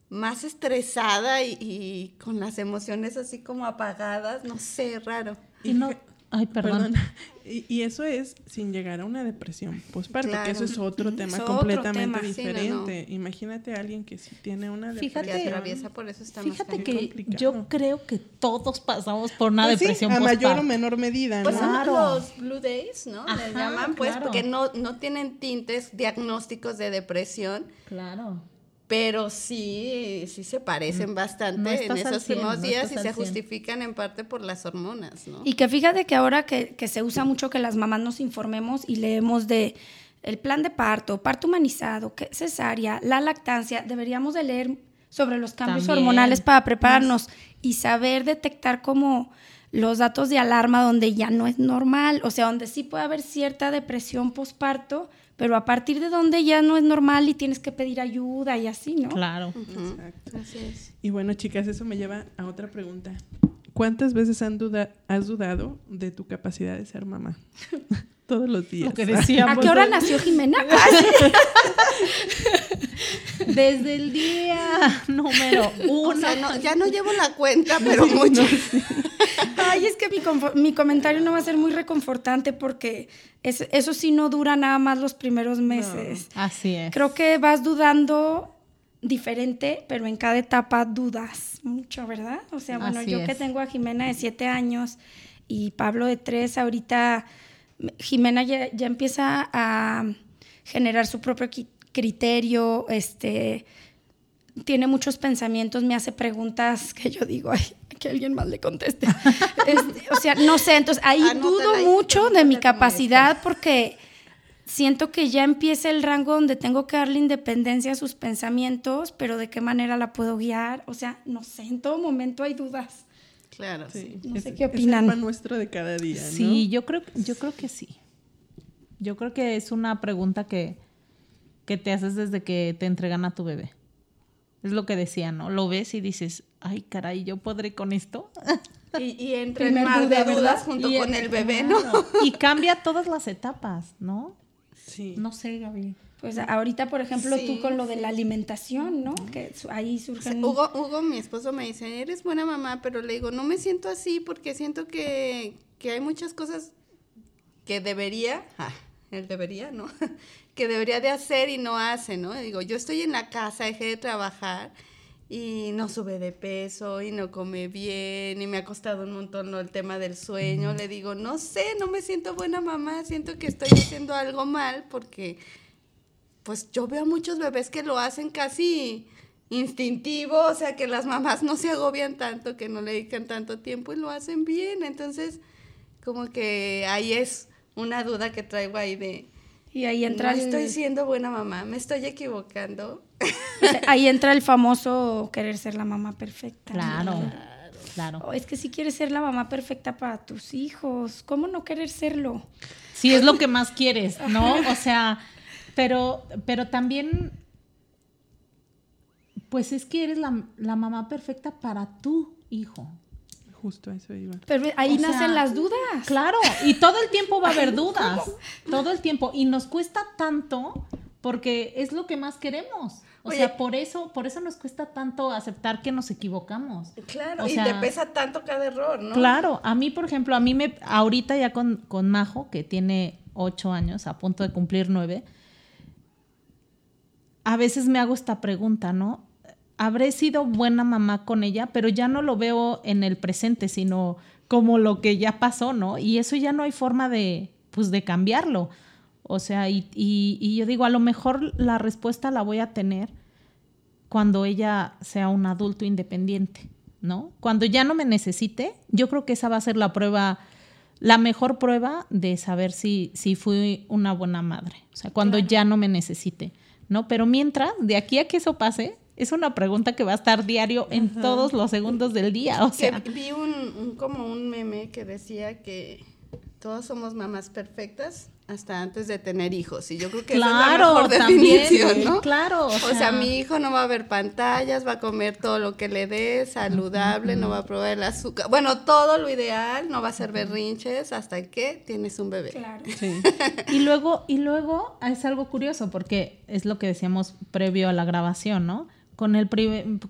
[SPEAKER 3] más estresada y, y con las emociones así como apagadas, no sé, raro.
[SPEAKER 4] Y no, Ay, perdón. <laughs>
[SPEAKER 1] Y, y eso es sin llegar a una depresión postparto, que
[SPEAKER 3] Claro.
[SPEAKER 1] eso es otro tema
[SPEAKER 2] Es otro
[SPEAKER 1] completamente
[SPEAKER 2] tema.
[SPEAKER 3] Sí, no, no.
[SPEAKER 1] diferente. Imagínate a alguien que sí tiene una
[SPEAKER 4] Fíjate-
[SPEAKER 3] Que
[SPEAKER 1] depresión.
[SPEAKER 3] atraviesa por eso está
[SPEAKER 4] Fíjate que
[SPEAKER 1] complicado.
[SPEAKER 4] yo creo que todos pasamos por una
[SPEAKER 1] Pues sí,
[SPEAKER 4] depresión
[SPEAKER 1] a mayor
[SPEAKER 4] postparto.
[SPEAKER 1] o menor medida, ¿no?
[SPEAKER 3] Pues son
[SPEAKER 4] Claro.
[SPEAKER 3] los Blue Days, ¿no?
[SPEAKER 4] Ajá,
[SPEAKER 3] Les llaman, pues,
[SPEAKER 4] claro.
[SPEAKER 3] porque no, no tienen tintes diagnósticos de depresión,
[SPEAKER 4] Claro.
[SPEAKER 3] Pero sí, sí se parecen bastante
[SPEAKER 4] No
[SPEAKER 3] en esos primeros días y se justifican en parte por las hormonas, ¿no?
[SPEAKER 2] Y que fíjate que ahora que, que se usa mucho que las mamás nos informemos y leemos de el plan de parto, parto humanizado, que cesárea, la lactancia, deberíamos de leer sobre los cambios
[SPEAKER 4] También.
[SPEAKER 2] hormonales para prepararnos y saber detectar como los datos de alarma donde ya no es normal, o sea, donde sí puede haber cierta depresión postparto, pero a partir de donde ya no es normal y tienes que pedir ayuda y así, ¿no?
[SPEAKER 4] Claro.
[SPEAKER 1] Exacto.
[SPEAKER 3] Así es.
[SPEAKER 1] Y bueno, chicas, eso me lleva a otra pregunta. ¿Cuántas veces han duda- has dudado de tu capacidad de ser mamá? <laughs> Todos los días.
[SPEAKER 4] Lo que decíamos.
[SPEAKER 2] ¿A qué hora nació Jimena? <laughs>
[SPEAKER 4] Desde el día número <laughs>
[SPEAKER 3] O
[SPEAKER 4] uno.
[SPEAKER 3] sea, no, ya no llevo la cuenta, pero mucho.
[SPEAKER 2] Ay, es que mi, comentario no va a ser muy reconfortante porque es- eso sí no dura nada más los primeros meses.
[SPEAKER 4] Así es.
[SPEAKER 2] Creo que vas dudando diferente, pero en cada etapa dudas mucho, ¿verdad? O sea, bueno,
[SPEAKER 4] Así
[SPEAKER 2] yo que tengo a Jimena de siete años y Pablo de tres, ahorita Jimena ya, ya empieza a generar su propio criterio, este, tiene muchos pensamientos, me hace preguntas <laughs> que yo digo, ay, que alguien más le conteste. <laughs> Este, o sea, no sé, entonces ahí
[SPEAKER 3] Anótala
[SPEAKER 2] dudo
[SPEAKER 3] ahí,
[SPEAKER 2] mucho de mi capacidad porque siento que ya empieza el rango donde tengo que darle independencia a sus pensamientos, pero de qué manera la puedo guiar. O sea, no sé, en todo momento hay dudas.
[SPEAKER 3] Claro, sí.
[SPEAKER 2] No
[SPEAKER 1] es-
[SPEAKER 2] sé qué
[SPEAKER 1] es el
[SPEAKER 2] opinan.
[SPEAKER 1] pan nuestro de cada día, ¿no?
[SPEAKER 4] Sí, yo creo, yo creo que sí. Yo creo que es una pregunta que, que te haces desde que te entregan a tu bebé. Es lo que decía, ¿no? Lo ves y dices, ay, caray, ¿yo podré con esto?
[SPEAKER 3] Y, y <laughs> entre el
[SPEAKER 2] Primer
[SPEAKER 3] mar
[SPEAKER 2] duda,
[SPEAKER 3] de
[SPEAKER 2] ¿verdad?
[SPEAKER 3] dudas junto
[SPEAKER 4] Y
[SPEAKER 3] con el bebé, ¿no?
[SPEAKER 4] Claro. Y cambia todas las etapas, ¿no?
[SPEAKER 1] Sí.
[SPEAKER 4] No sé, Gaby.
[SPEAKER 2] Pues ahorita, por ejemplo,
[SPEAKER 3] Sí,
[SPEAKER 2] tú con lo de la alimentación, ¿no? Que ahí
[SPEAKER 3] O sea,
[SPEAKER 2] surgen...
[SPEAKER 3] Hugo, Hugo, mi esposo, me dice, eres buena mamá, pero le digo, no me siento así porque siento que, que hay muchas cosas que debería, <laughs> ah, él debería, ¿no? <laughs> que debería de hacer y no hace, ¿no? Digo, yo estoy en la casa, dejé de trabajar y no sube de peso y no come bien y me ha costado un montón ¿no? el tema del sueño. Le digo, no sé, no me siento buena mamá, siento que estoy haciendo algo mal porque pues yo veo a muchos bebés que lo hacen casi instintivo, o sea, que las mamás no se agobian tanto, que no le dedican tanto tiempo y lo hacen bien. Entonces, como que ahí es una duda que traigo ahí de,
[SPEAKER 2] Y ahí entra,
[SPEAKER 3] no
[SPEAKER 2] el,
[SPEAKER 3] estoy siendo buena mamá, me estoy equivocando.
[SPEAKER 2] Ahí entra el famoso querer ser la mamá perfecta.
[SPEAKER 4] Claro, claro.
[SPEAKER 2] Oh, es que si quieres ser la mamá perfecta para tus hijos, ¿cómo no querer serlo?
[SPEAKER 4] Sí, es lo que más quieres, ¿no? O sea, pero, pero también, pues es que eres la, la mamá perfecta para tu hijo.
[SPEAKER 1] Justo eso iba.
[SPEAKER 2] Pero ahí
[SPEAKER 4] O sea,
[SPEAKER 2] nacen las dudas.
[SPEAKER 4] Claro, y todo el tiempo va a haber dudas, todo el tiempo. Y nos cuesta tanto porque es lo que más queremos. O
[SPEAKER 3] Oye.
[SPEAKER 4] sea, por eso, por eso nos cuesta tanto aceptar que nos equivocamos.
[SPEAKER 3] Claro,
[SPEAKER 4] O
[SPEAKER 3] y
[SPEAKER 4] sea,
[SPEAKER 3] te pesa tanto cada error, ¿no?
[SPEAKER 4] Claro, a mí, por ejemplo, a mí me, ahorita ya con, con Majo, que tiene ocho años, a punto de cumplir nueve, a veces me hago esta pregunta, ¿no? Habré sido buena mamá con ella, pero ya no lo veo en el presente, sino como lo que ya pasó, ¿no? Y eso ya no hay forma de, pues, de cambiarlo. O sea, y, y- y yo digo, a lo mejor la respuesta la voy a tener cuando ella sea un adulto independiente, ¿no? Cuando ya no me necesite, yo creo que esa va a ser la prueba, la mejor prueba de saber si, si fui una buena madre. O sea, cuando ya no me necesite, ¿no? Pero mientras, de aquí a que eso pase, es una pregunta que va a estar diario en todos los segundos del día. O
[SPEAKER 3] Que
[SPEAKER 4] sea,
[SPEAKER 3] vi un, un- como un meme que decía que todos somos mamás perfectas hasta antes de tener hijos. Y yo creo que esa es la
[SPEAKER 4] claro,
[SPEAKER 3] mejor
[SPEAKER 4] también,
[SPEAKER 3] definición, ¿no?
[SPEAKER 4] claro.
[SPEAKER 3] O sea, mi hijo no va a ver pantallas, va a comer todo lo que le dé, saludable, no va a probar el azúcar. Bueno, todo lo ideal, no va a hacer berrinches hasta que tienes un bebé.
[SPEAKER 2] Claro. <laughs>
[SPEAKER 1] Sí.
[SPEAKER 4] Y luego, y luego es algo curioso porque es lo que decíamos previo a la grabación, ¿no? Con el,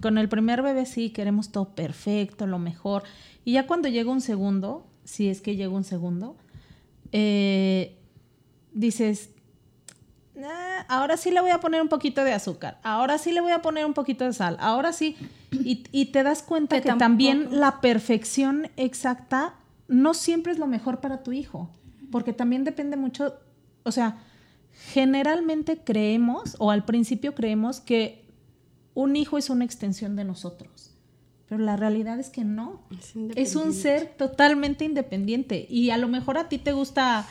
[SPEAKER 4] con el primer bebé sí queremos todo perfecto, lo mejor. Y ya cuando llega un segundo, si es que llega un segundo, eh, dices, "Ah, ahora sí le voy a poner un poquito de azúcar, ahora sí le voy a poner un poquito de sal, ahora sí, y, y te das cuenta
[SPEAKER 2] Que
[SPEAKER 4] que, también la perfección exacta no siempre es lo mejor para tu hijo, porque también depende mucho, o sea, generalmente creemos, o al principio creemos que un hijo es una extensión de nosotros, pero la realidad es que no.
[SPEAKER 3] Es
[SPEAKER 4] Es un ser totalmente independiente y a lo mejor a ti te gusta,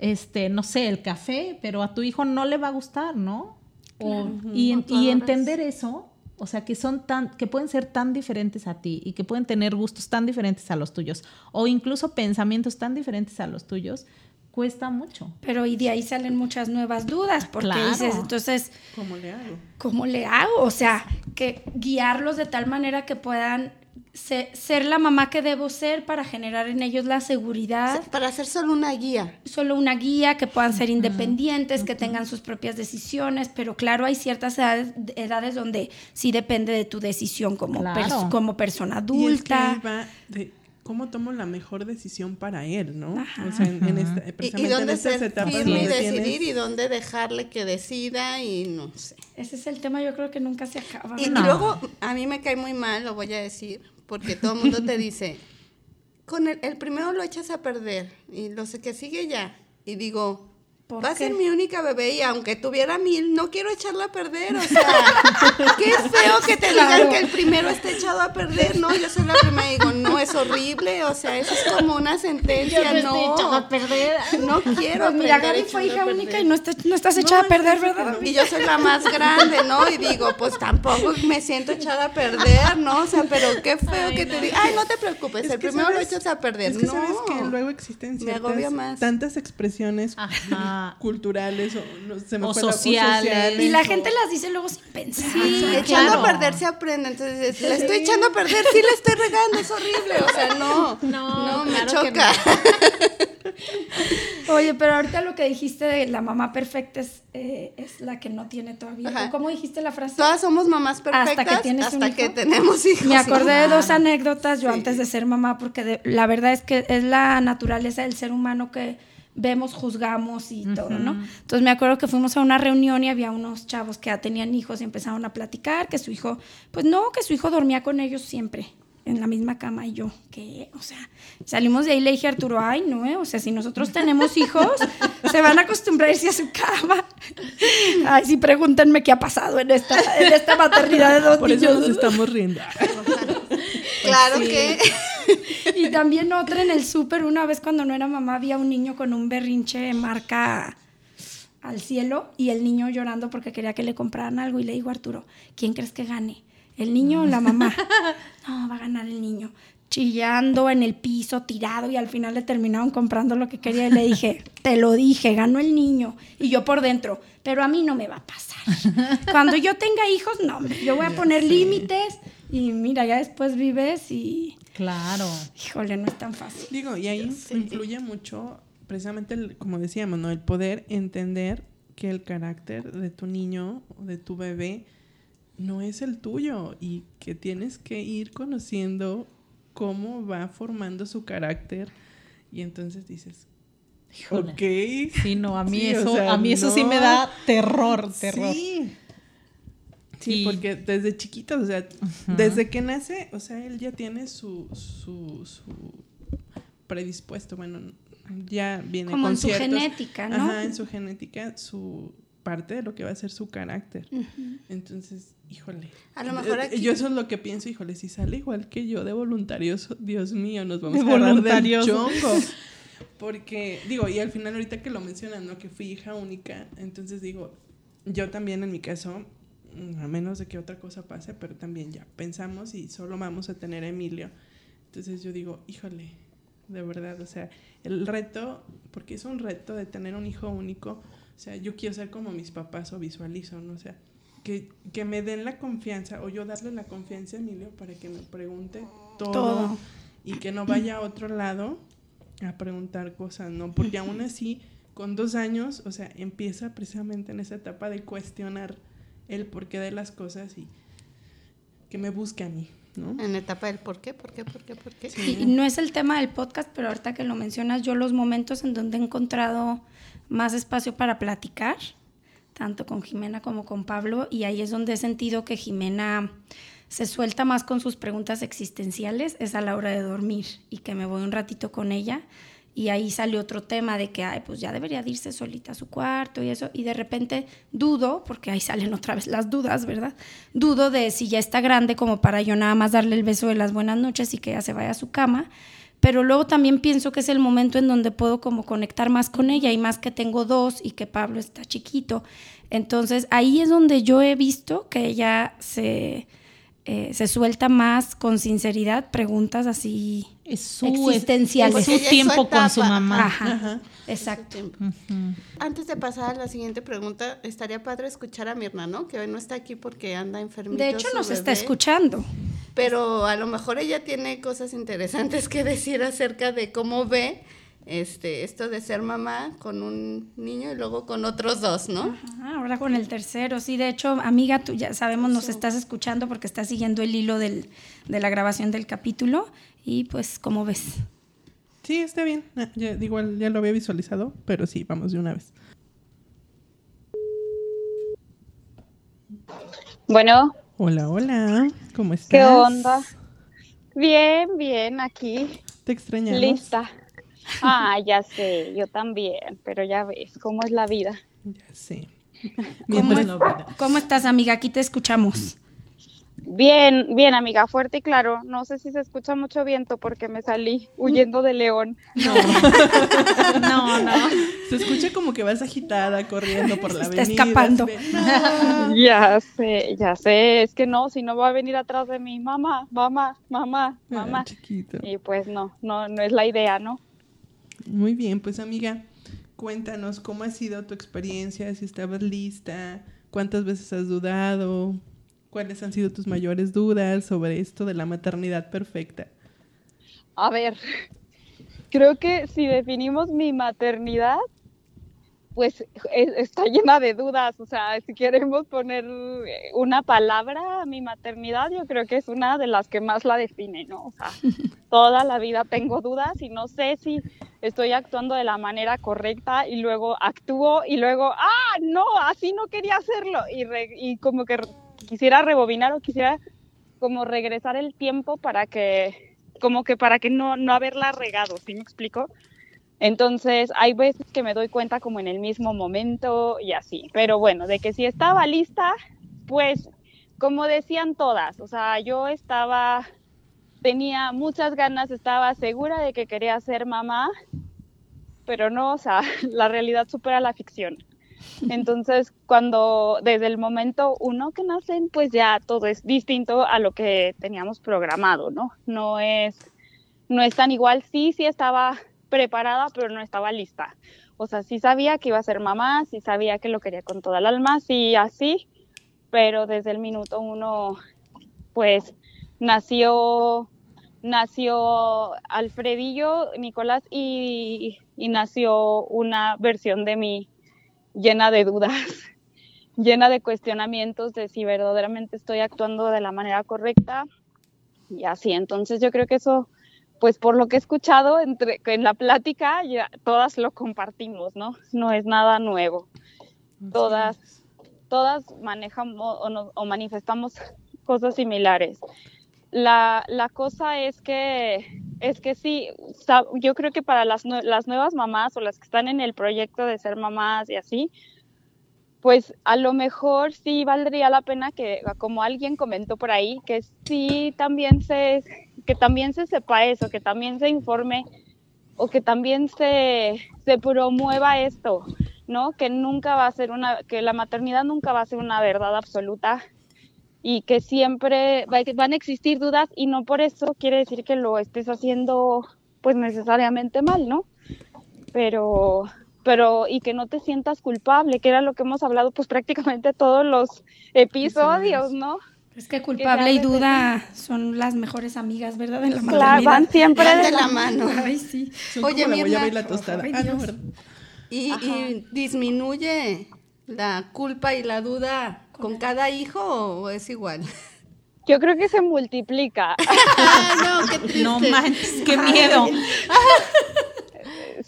[SPEAKER 4] este, no sé, el café, pero a tu hijo no le va a gustar, ¿no? O- y, entender eso, o sea, que son tan, que pueden ser tan diferentes a ti y que pueden tener gustos tan diferentes a los tuyos o incluso pensamientos tan diferentes a los tuyos, cuesta mucho.
[SPEAKER 2] Pero y de ahí salen muchas nuevas dudas, porque
[SPEAKER 4] Claro.
[SPEAKER 2] dices, entonces,
[SPEAKER 1] ¿Cómo le hago?
[SPEAKER 2] ¿cómo le hago? O sea, que guiarlos de tal manera que puedan se- ser la mamá que debo ser para generar en ellos la seguridad.
[SPEAKER 3] Para hacer solo una guía.
[SPEAKER 2] Solo una guía, que puedan ser independientes, que tengan sus propias decisiones, pero claro, hay ciertas edades, edades donde sí depende de tu decisión como,
[SPEAKER 4] Claro.
[SPEAKER 2] pers- como persona
[SPEAKER 1] Y es que
[SPEAKER 2] adulta.
[SPEAKER 1] va de cómo tomo la mejor decisión para él, ¿no?
[SPEAKER 2] Ajá.
[SPEAKER 1] O sea, en, en esta,
[SPEAKER 3] Y, y
[SPEAKER 1] precisamente
[SPEAKER 3] dónde
[SPEAKER 1] en estas
[SPEAKER 3] ser
[SPEAKER 1] etapas
[SPEAKER 3] firme y decidir
[SPEAKER 1] tienes-
[SPEAKER 3] y dónde dejarle que decida y no sé.
[SPEAKER 2] Ese es el tema, yo creo que nunca se acaba.
[SPEAKER 3] Y, y
[SPEAKER 4] No.
[SPEAKER 3] luego a mí me cae muy mal, lo voy a decir, porque todo el mundo te dice, con el, el primero lo echas a perder y lo sé que sigue ya. Y digo,
[SPEAKER 2] ¿Por
[SPEAKER 3] va a ser mi única bebé y aunque tuviera mil, no quiero echarla a perder. O sea, <laughs> qué feo que te
[SPEAKER 2] Claro.
[SPEAKER 3] digan que el primero está echado a perder. No, yo soy la primera y digo, no, es horrible. O sea, eso es como una sentencia. no,
[SPEAKER 2] perder.
[SPEAKER 3] no quiero
[SPEAKER 2] Pues mira, Gaby fue hija
[SPEAKER 3] a
[SPEAKER 2] única y no, está- no estás echada a perder, ¿verdad?
[SPEAKER 3] Y yo soy la más grande, ¿no? Y digo, pues tampoco me siento echada a perder, ¿no? O sea, pero qué feo que te diga, ay, no te preocupes,
[SPEAKER 1] Es
[SPEAKER 3] el primero lo echas a perder.
[SPEAKER 1] Es que
[SPEAKER 3] no.
[SPEAKER 1] sabes que luego existen
[SPEAKER 3] Me agobia
[SPEAKER 1] ciertas,
[SPEAKER 3] más.
[SPEAKER 1] tantas expresiones
[SPEAKER 4] Ajá.
[SPEAKER 1] Culturales o, no, se me
[SPEAKER 4] O
[SPEAKER 1] fue la-
[SPEAKER 4] sociales.
[SPEAKER 2] Y la
[SPEAKER 1] o-
[SPEAKER 2] gente las dice luego sin pensar.
[SPEAKER 3] Sí, echando
[SPEAKER 4] claro.
[SPEAKER 3] a perder se aprende. Entonces, le estoy echando a perder, sí le estoy regando, es horrible. O sea, no.
[SPEAKER 4] No,
[SPEAKER 3] me
[SPEAKER 4] claro que
[SPEAKER 3] choca. <laughs>
[SPEAKER 2] Oye, pero ahorita lo que dijiste de la mamá perfecta es, eh, es la que no tiene todavía.
[SPEAKER 3] Ajá.
[SPEAKER 2] ¿Cómo dijiste la frase?
[SPEAKER 3] Todas somos mamás
[SPEAKER 2] Hasta que
[SPEAKER 3] perfectas hasta
[SPEAKER 2] tienes
[SPEAKER 3] que,
[SPEAKER 2] un hijo.
[SPEAKER 3] tenemos hijos.
[SPEAKER 2] Me acordé de dos anécdotas yo
[SPEAKER 3] Sí.
[SPEAKER 2] antes de ser mamá, porque de- la verdad es que es la naturaleza del ser humano que vemos, juzgamos y todo, ¿no? Entonces me acuerdo que fuimos a una reunión y había unos chavos que ya tenían hijos y empezaron a platicar que su hijo, pues no, que su hijo dormía con ellos siempre en la misma cama y yo, ¿qué? O sea, salimos de ahí y le dije a Arturo, ay, no, eh, o sea, si nosotros tenemos hijos, se van a acostumbrar a irse a su cama. <laughs> Ay, sí, pregúntenme qué ha pasado en esta, en esta maternidad de dos
[SPEAKER 1] Por eso nos estamos riendo.
[SPEAKER 3] Claro
[SPEAKER 4] Sí.
[SPEAKER 3] que. <laughs>
[SPEAKER 2] Y también otra en el súper, una vez cuando no era mamá, había un niño con un berrinche marca al cielo y el niño llorando porque quería que le compraran algo y le digo a Arturo, ¿quién crees que gane? ¿El niño o la mamá? <laughs> No, va a ganar el niño. Chillando en el piso, tirado y al final le terminaron comprando lo que quería y le dije, <laughs> te lo dije, ganó el niño. Y yo por dentro, pero a mí no me va a pasar. Cuando yo tenga hijos, no, yo voy a poner límites y mira, ya después vives y,
[SPEAKER 4] Claro.
[SPEAKER 2] híjole, no es tan fácil.
[SPEAKER 1] Digo, y ahí influye mucho, precisamente, el- como decíamos, ¿no? El poder entender que el carácter de tu niño o de tu bebé no es el tuyo y que tienes que ir conociendo cómo va formando su carácter y entonces dices,
[SPEAKER 4] Híjole.
[SPEAKER 1] ok.
[SPEAKER 4] Sí, no, a mí
[SPEAKER 1] Sí, o
[SPEAKER 4] eso,
[SPEAKER 1] sea,
[SPEAKER 4] a mí eso sí me da terror, terror.
[SPEAKER 1] Sí. Sí,
[SPEAKER 4] Y-
[SPEAKER 1] porque desde chiquito, o sea, desde que nace, o sea, él ya tiene su, su, su predispuesto, bueno, ya viene
[SPEAKER 2] Como
[SPEAKER 1] con
[SPEAKER 2] en su genética, ¿no?
[SPEAKER 1] Ajá, en su genética, su parte de lo que va a ser su carácter. Entonces, híjole.
[SPEAKER 3] A lo mejor
[SPEAKER 1] Eh,
[SPEAKER 3] aquí-
[SPEAKER 1] Yo eso es lo que pienso, híjole, si sale igual que yo de voluntarioso, Dios mío, nos vamos
[SPEAKER 4] De
[SPEAKER 1] a agarrar del chongo. <laughs> Porque, digo, y al final ahorita que lo mencionan, ¿no? Que fui hija única, entonces digo, yo también en mi caso, a menos de que otra cosa pase, pero también ya pensamos y solo vamos a tener a Emilio. Entonces yo digo, híjole, de verdad, o sea, el reto, porque es un reto de tener un hijo único, o sea, yo quiero ser como mis papás o visualizo, ¿no? O sea, que, que me den la confianza o yo darle la confianza a Emilio para que me pregunte todo,
[SPEAKER 2] Todo.
[SPEAKER 1] y que no vaya a otro lado a preguntar cosas, ¿no? Porque aún <laughs> así, con dos años, o sea, empieza precisamente en esa etapa de cuestionar el porqué de las cosas y que me busque a mí. ¿no?
[SPEAKER 3] En etapa del por qué, por qué, por qué, por qué.
[SPEAKER 2] Y, y no es el tema del podcast, pero ahorita que lo mencionas, yo los momentos en donde he encontrado más espacio para platicar, tanto con Jimena como con Pablo, y ahí es donde he sentido que Jimena se suelta más con sus preguntas existenciales, es a la hora de dormir y que me voy un ratito con ella. Y ahí salió otro tema de que, ay, pues ya debería de irse solita a su cuarto y eso. Y de repente dudo, porque ahí salen otra vez las dudas, ¿verdad? Dudo de si ya está grande como para yo nada más darle el beso de las buenas noches y que ya se vaya a su cama. Pero luego también pienso que es el momento en donde puedo como conectar más con ella y más que tengo dos y que Pablo está chiquito. Entonces ahí es donde yo he visto que ella se, eh, se suelta más con sinceridad preguntas así
[SPEAKER 4] Es su, es su tiempo con su mamá.
[SPEAKER 2] Ajá,
[SPEAKER 1] Ajá.
[SPEAKER 2] exacto.
[SPEAKER 3] Antes de pasar a la siguiente pregunta, estaría padre escuchar a Mirna, ¿no? Que hoy no está aquí porque anda enfermita.
[SPEAKER 2] De hecho nos está escuchando.
[SPEAKER 3] Pero a lo mejor ella tiene cosas interesantes que <laughs> decir acerca de cómo ve este esto de ser mamá con un niño y luego con otros dos, ¿no?
[SPEAKER 2] Ajá, ahora con el tercero, sí, de hecho, amiga, tú ya sabemos, nos estás escuchando porque estás siguiendo el hilo del, de la grabación del capítulo y pues, ¿cómo ves?
[SPEAKER 1] Sí, está bien. Ah, ya- igual ya lo había visualizado, pero sí, vamos de una vez.
[SPEAKER 5] Bueno,
[SPEAKER 1] Hola, hola. ¿Cómo estás?
[SPEAKER 5] ¿qué onda? Bien, bien, aquí,
[SPEAKER 1] Te extrañamos.
[SPEAKER 5] lista. Ah, ya sé, yo también, pero ya ves cómo es la vida.
[SPEAKER 1] Ya sé.
[SPEAKER 2] ¿Cómo, es-. ¿Cómo estás, amiga? Aquí te escuchamos.
[SPEAKER 5] Bien, bien, amiga, fuerte y claro. No sé si se escucha mucho viento porque me salí huyendo de león.
[SPEAKER 1] No. <laughs>
[SPEAKER 4] No, no.
[SPEAKER 1] Se escucha como que vas agitada corriendo por la
[SPEAKER 2] Está
[SPEAKER 1] avenida.
[SPEAKER 2] escapando.
[SPEAKER 5] Ya sé, ya sé, es que no, si no va a venir atrás de mí, mamá, mamá, mamá,
[SPEAKER 1] Ah,
[SPEAKER 5] mamá.
[SPEAKER 1] chiquito.
[SPEAKER 5] Y pues no, no, no es la idea, ¿no?
[SPEAKER 1] Muy bien, pues amiga, cuéntanos cómo ha sido tu experiencia, si estabas lista, cuántas veces has dudado, cuáles han sido tus mayores dudas sobre esto de la maternidad perfecta.
[SPEAKER 5] A ver, creo que si definimos mi maternidad, pues e- está llena de dudas. O sea, si queremos poner eh, una palabra a mi maternidad, yo creo que es una de las que más la define, ¿no? O sea, <laughs> toda la vida tengo dudas y no sé si estoy actuando de la manera correcta y luego actúo y luego, ah, no, así no quería hacerlo. Y, re- y como que quisiera rebobinar o quisiera como regresar el tiempo para que como que para que no, no haberla regado, ¿sí me explico? Entonces, hay veces que me doy cuenta como en el mismo momento y así. Pero bueno, de que si estaba lista, pues como decían todas, o sea, yo estaba, tenía muchas ganas, estaba segura de que quería ser mamá, pero no, o sea, <laughs> la realidad supera la ficción. Entonces, cuando desde el momento uno que nacen, pues ya todo es distinto a lo que teníamos programado, ¿no? No es, no es tan igual. Sí, sí estaba preparada, pero no estaba lista. O sea, sí sabía que iba a ser mamá, sí sabía que lo quería con toda el alma, sí, así, pero desde el minuto uno, pues nació, nació Alfredillo, Nicolás, y, y nació una versión de mí llena de dudas, <laughs> llena de cuestionamientos de si verdaderamente estoy actuando de la manera correcta y así. Entonces yo creo que eso, pues por lo que he escuchado entre, en la plática, ya todas lo compartimos, ¿no? No es nada nuevo. Todas, todas manejamos o, o manifestamos cosas similares. La, la cosa es que, es que sí, yo creo que para las, las nuevas mamás o las que están en el proyecto de ser mamás y así, pues a lo mejor sí valdría la pena que, como alguien comentó por ahí, que sí también se, que también se sepa eso, que también se informe o que también se, se promueva esto, ¿no? Que nunca va a ser una, que la maternidad nunca va a ser una verdad absoluta y que siempre va- van a existir dudas y no por eso quiere decir que lo estés haciendo pues necesariamente mal, ¿no? Pero pero y que no te sientas culpable, que era lo que hemos hablado pues prácticamente todos los episodios, ¿no?
[SPEAKER 2] Es que culpable
[SPEAKER 5] Que
[SPEAKER 2] y
[SPEAKER 5] de-
[SPEAKER 2] duda son las mejores amigas, ¿verdad? En la
[SPEAKER 5] Claro, van siempre de
[SPEAKER 3] de
[SPEAKER 5] la
[SPEAKER 3] la mano.
[SPEAKER 2] Ay, sí.
[SPEAKER 1] Son
[SPEAKER 3] Oye,
[SPEAKER 1] como la y la tostada.
[SPEAKER 2] Ay,
[SPEAKER 1] Ah, no.
[SPEAKER 3] ¿Y, y disminuye la culpa y la duda con cada hijo o es igual?
[SPEAKER 5] Yo creo que se multiplica.
[SPEAKER 3] Ay, <laughs> no, qué triste.
[SPEAKER 4] No manches, qué miedo. <laughs>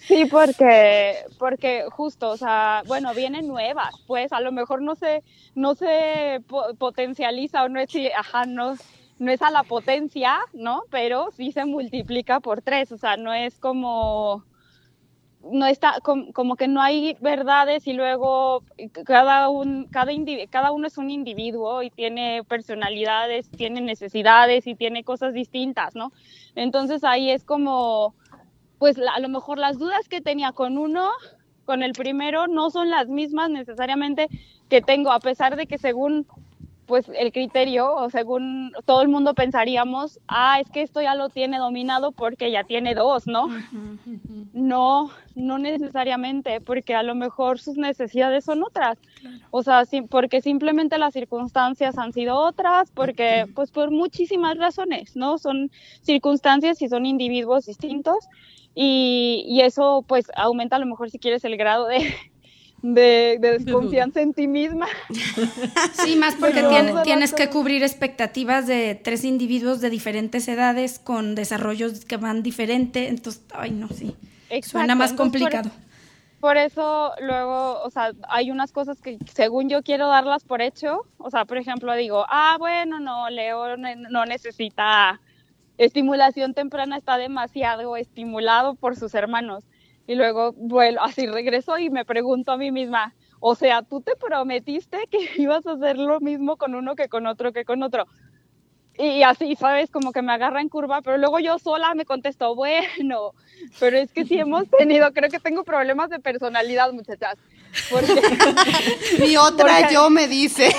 [SPEAKER 5] Sí, porque, porque justo, o sea, bueno, vienen nuevas, pues a lo mejor no se, no se po- potencializa o no es, ajá, no, no es a la potencia, ¿no? Pero sí se multiplica por tres, o sea, no es como, no está, com- como que no hay verdades y luego cada, un, cada, cada uno es un individuo y tiene personalidades, tiene necesidades y tiene cosas distintas, ¿no? Entonces ahí es como, pues a lo mejor las dudas que tenía con uno, con el primero, no son las mismas necesariamente que tengo, a pesar de que según pues el criterio o según todo el mundo pensaríamos, ah, es que esto ya lo tiene dominado porque ya tiene dos, ¿no? No, no necesariamente, porque a lo mejor sus necesidades son otras. O sea, sí, porque simplemente las circunstancias han sido otras, porque pues por muchísimas razones, ¿no? Son circunstancias y son individuos distintos y, y eso pues aumenta a lo mejor si quieres el grado de, de, de desconfianza en ti misma.
[SPEAKER 2] Sí, más porque tien- tienes que cubrir expectativas de tres individuos de diferentes edades con desarrollos que van diferente, entonces, ay no, sí. Suena más
[SPEAKER 5] entonces, por-
[SPEAKER 2] complicado.
[SPEAKER 5] Por eso luego, o sea, hay unas cosas que según yo quiero darlas por hecho. O sea, por ejemplo, digo, ah, bueno, no, Leo no necesita estimulación temprana, está demasiado estimulado por sus hermanos. Y luego, bueno, así regreso y me pregunto a mí misma, o sea, tú te prometiste que <laughs> ibas a hacer lo mismo con uno que con otro que con otro. Y así, ¿sabes? Como que me agarra en curva, pero luego yo sola me contesto, <laughs> bueno, pero es que sí hemos tenido, creo que tengo problemas de personalidad, muchachas. Porque, <laughs>
[SPEAKER 3] Mi otra
[SPEAKER 5] Porque-
[SPEAKER 3] yo me dice.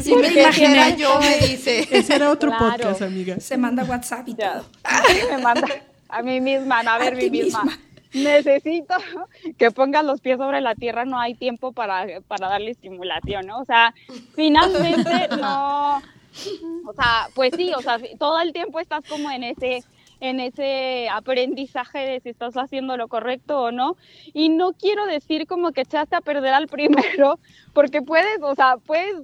[SPEAKER 2] Sí, me
[SPEAKER 3] Mi
[SPEAKER 2] imaginé.
[SPEAKER 3] yo me dice.
[SPEAKER 1] Ese era otro
[SPEAKER 5] Claro.
[SPEAKER 1] podcast, amiga.
[SPEAKER 2] Se manda WhatsApp y
[SPEAKER 5] ya,
[SPEAKER 2] todo.
[SPEAKER 5] sí, me manda a mí misma, a ver,
[SPEAKER 2] A
[SPEAKER 5] mí misma.
[SPEAKER 2] misma.
[SPEAKER 5] Necesito <laughs> que pongas los pies sobre la tierra, no hay tiempo para, para darle estimulación, ¿no? O sea, finalmente <laughs> no, o sea, pues sí, o sea, todo el tiempo estás como en ese en ese aprendizaje de si estás haciendo lo correcto o no. Y no quiero decir como que echaste a perder al <laughs> primero, porque puedes, o sea, puedes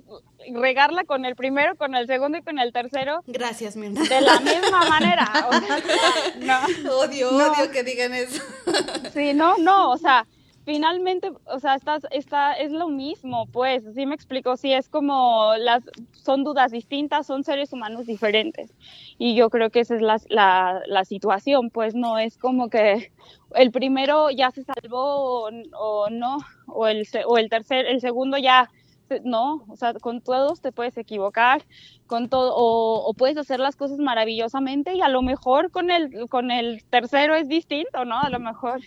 [SPEAKER 5] regarla con el primero, con el segundo y con el tercero
[SPEAKER 3] Gracias, Mirna.
[SPEAKER 5] de la <laughs> misma manera. O sea, no.
[SPEAKER 3] Odio,
[SPEAKER 5] No.
[SPEAKER 3] odio que digan eso.
[SPEAKER 5] Sí, no, no, o sea, finalmente, o sea, estás, está, es lo mismo, pues, sí me explico, sí, es como las, son dudas distintas, son seres humanos diferentes. Y yo creo que esa es la, la, la situación, pues, no es como que el primero ya se salvó o, no, o el, o el tercer, el segundo ya, no, o sea, con todos te puedes equivocar, con todo, o, o puedes hacer las cosas maravillosamente y a lo mejor con el, con el tercero es distinto, ¿no? A lo mejor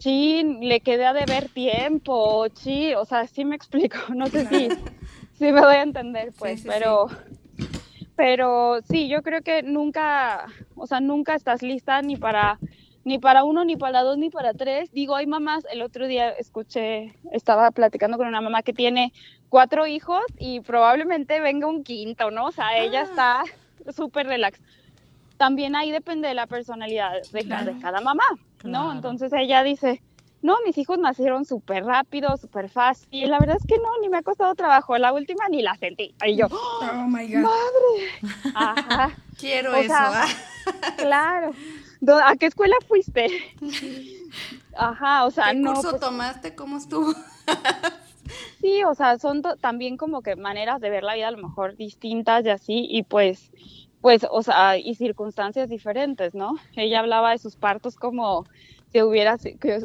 [SPEAKER 5] sí, le quedé a deber tiempo, sí, o sea, sí me explico, <laughs> no sé si, si me doy a entender, pues,
[SPEAKER 3] sí,
[SPEAKER 5] pero, pero sí, yo creo que nunca, o sea, nunca estás lista ni para, ni para uno, ni para dos, ni para tres. Digo, hay mamás, el otro día escuché, estaba platicando con una mamá que tiene cuatro hijos y probablemente venga un quinto, ¿no? O sea, ella está súper relax. También ahí depende de la personalidad de, de cada mamá, ¿no?
[SPEAKER 4] Claro.
[SPEAKER 5] Entonces ella dice, no, mis hijos nacieron súper rápido, súper fácil. Y la verdad es que no, ni me ha costado trabajo. La última ni la sentí. Y yo,
[SPEAKER 2] Oh my God.
[SPEAKER 5] ajá, <laughs>
[SPEAKER 3] Quiero
[SPEAKER 5] O
[SPEAKER 3] eso.
[SPEAKER 5] sea,
[SPEAKER 3] ah. <laughs>
[SPEAKER 5] claro. Do- ¿A qué escuela fuiste? <laughs> Ajá, o sea,
[SPEAKER 3] ¿Qué
[SPEAKER 5] no.
[SPEAKER 3] curso
[SPEAKER 5] pues,
[SPEAKER 3] tomaste? ¿Cómo estuvo?
[SPEAKER 5] Sí, o sea, son también como que maneras de ver la vida a lo mejor distintas y así, y pues, pues, o sea, y circunstancias diferentes, ¿no? Ella hablaba de sus partos como si hubiera,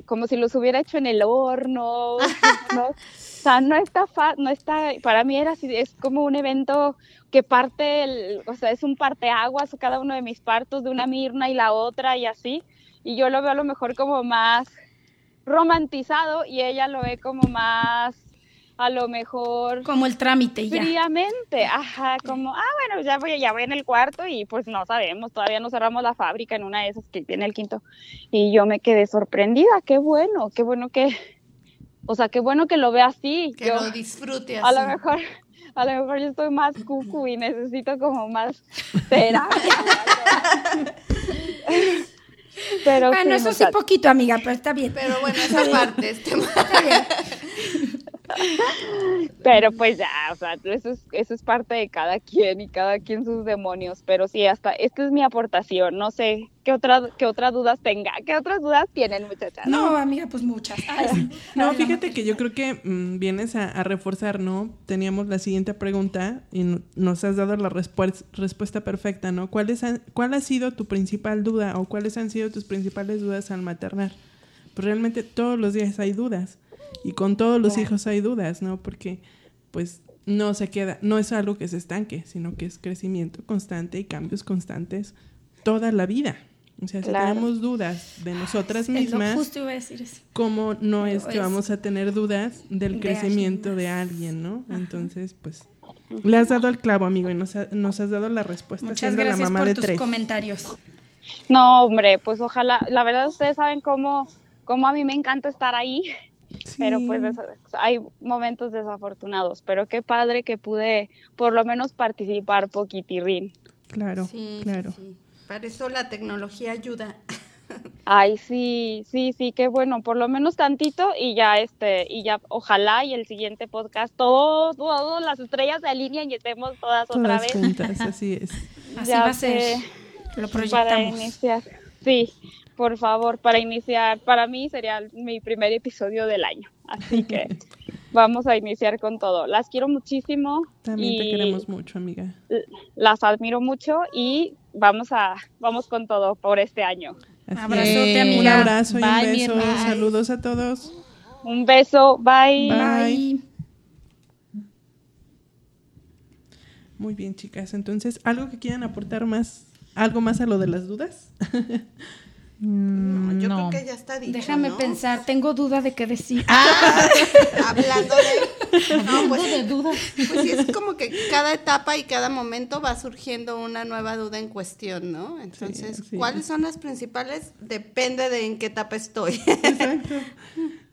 [SPEAKER 5] como si los hubiera hecho en el horno, <laughs> ¿no? O sea, no está, fa- no está, para mí era así, es como un evento que parte, el, o sea, es un parteaguas cada uno de mis partos, de una Mirna y la otra y así, y yo lo veo a lo mejor como más romantizado y ella lo ve como más a lo mejor
[SPEAKER 2] Como el trámite ya.
[SPEAKER 5] fríamente, ajá, como, ah, bueno, ya voy, ya voy en el cuarto y pues no sabemos, todavía no cerramos la fábrica en una de esas que tiene el quinto. Y yo me quedé sorprendida, qué bueno, qué bueno que, o sea, qué bueno que lo vea así.
[SPEAKER 3] Que
[SPEAKER 5] Yo-
[SPEAKER 3] lo disfrute así.
[SPEAKER 5] a lo mejor, a lo mejor yo estoy más cucu y necesito como más <laughs> terapia. Pero
[SPEAKER 2] Bueno,
[SPEAKER 5] sí,
[SPEAKER 2] eso sí
[SPEAKER 5] muchachos.
[SPEAKER 2] poquito, amiga, pero está bien.
[SPEAKER 3] Pero bueno, esa parte, este
[SPEAKER 2] Está bien. <laughs> <laughs>
[SPEAKER 5] Pero pues ya, o sea, eso es, eso es parte de cada quien y cada quien sus demonios. Pero sí, hasta esta es mi aportación. No sé qué, otra, qué otras dudas tenga. ¿Qué otras dudas tienen, muchachas?
[SPEAKER 2] No, amiga, pues muchas. Ay, sí.
[SPEAKER 1] No, fíjate que yo creo que mm, vienes a, a reforzar, ¿no? Teníamos la siguiente pregunta y nos has dado la respues- respuesta perfecta, ¿no? ¿Cuál, es, ¿Cuál ha sido tu principal duda o cuáles han sido tus principales dudas al maternar? Pues realmente todos los días hay dudas y con todos los hijos hay dudas, ¿no? Porque pues no se queda, no es algo que se estanque, sino que es crecimiento constante y cambios constantes toda la vida. O sea, si tenemos dudas de nosotras mismas,
[SPEAKER 2] justo iba a decir eso.
[SPEAKER 1] cómo no es que vamos a tener dudas del
[SPEAKER 2] de
[SPEAKER 1] crecimiento
[SPEAKER 2] alguien
[SPEAKER 1] de alguien, ¿no? Entonces, pues, le has dado el clavo, amigo, y nos, ha- nos has dado la respuesta
[SPEAKER 2] Muchas gracias
[SPEAKER 1] la mamá
[SPEAKER 2] por
[SPEAKER 1] de
[SPEAKER 2] tus
[SPEAKER 1] tres.
[SPEAKER 2] comentarios.
[SPEAKER 5] No, hombre, pues ojalá, la verdad ustedes saben cómo, cómo a mí me encanta estar ahí,
[SPEAKER 1] Sí.
[SPEAKER 5] pero pues hay momentos desafortunados, pero qué padre que pude por lo menos participar poquitirrín.
[SPEAKER 1] Claro,
[SPEAKER 3] Sí,
[SPEAKER 1] claro.
[SPEAKER 3] sí. Para eso la tecnología ayuda.
[SPEAKER 5] Ay, sí, sí, sí, qué bueno, por lo menos tantito y ya este, y ya ojalá y el siguiente podcast todos, todas las estrellas se alineen y estemos todas, otra
[SPEAKER 1] Todas
[SPEAKER 5] vez.
[SPEAKER 1] juntas, así es. <laughs>
[SPEAKER 2] Así
[SPEAKER 5] Ya
[SPEAKER 2] va a ser. Lo
[SPEAKER 5] para
[SPEAKER 2] proyectamos.
[SPEAKER 5] iniciar. Sí, por favor, para iniciar, para mí sería mi primer episodio del año, así que <laughs> vamos a iniciar con todo. Las quiero muchísimo
[SPEAKER 1] También
[SPEAKER 5] y
[SPEAKER 1] te queremos mucho, amiga.
[SPEAKER 5] las admiro mucho y vamos a vamos con todo por este año.
[SPEAKER 1] Así
[SPEAKER 2] Abrazote,
[SPEAKER 1] es.
[SPEAKER 2] amiga.
[SPEAKER 1] Un abrazo y
[SPEAKER 4] Bye,
[SPEAKER 1] un beso. Saludos a todos.
[SPEAKER 5] Un beso, bye.
[SPEAKER 1] Bye.
[SPEAKER 2] Bye.
[SPEAKER 1] Muy bien, chicas. Entonces, ¿algo que quieran aportar más? ¿Algo más a lo de las dudas? <laughs>
[SPEAKER 3] No, yo
[SPEAKER 4] no.
[SPEAKER 3] creo que ya está dicho,
[SPEAKER 2] Déjame
[SPEAKER 3] ¿no?
[SPEAKER 2] pensar, tengo duda de qué decir.
[SPEAKER 3] Ah, <laughs> hablando de... No, pues,
[SPEAKER 4] de duda.
[SPEAKER 3] pues sí, es como que cada etapa y cada momento va surgiendo una nueva duda en cuestión, ¿no? Entonces,
[SPEAKER 1] así
[SPEAKER 3] ¿cuáles
[SPEAKER 1] es.
[SPEAKER 3] son las principales? Depende de en qué etapa estoy.
[SPEAKER 1] Exacto.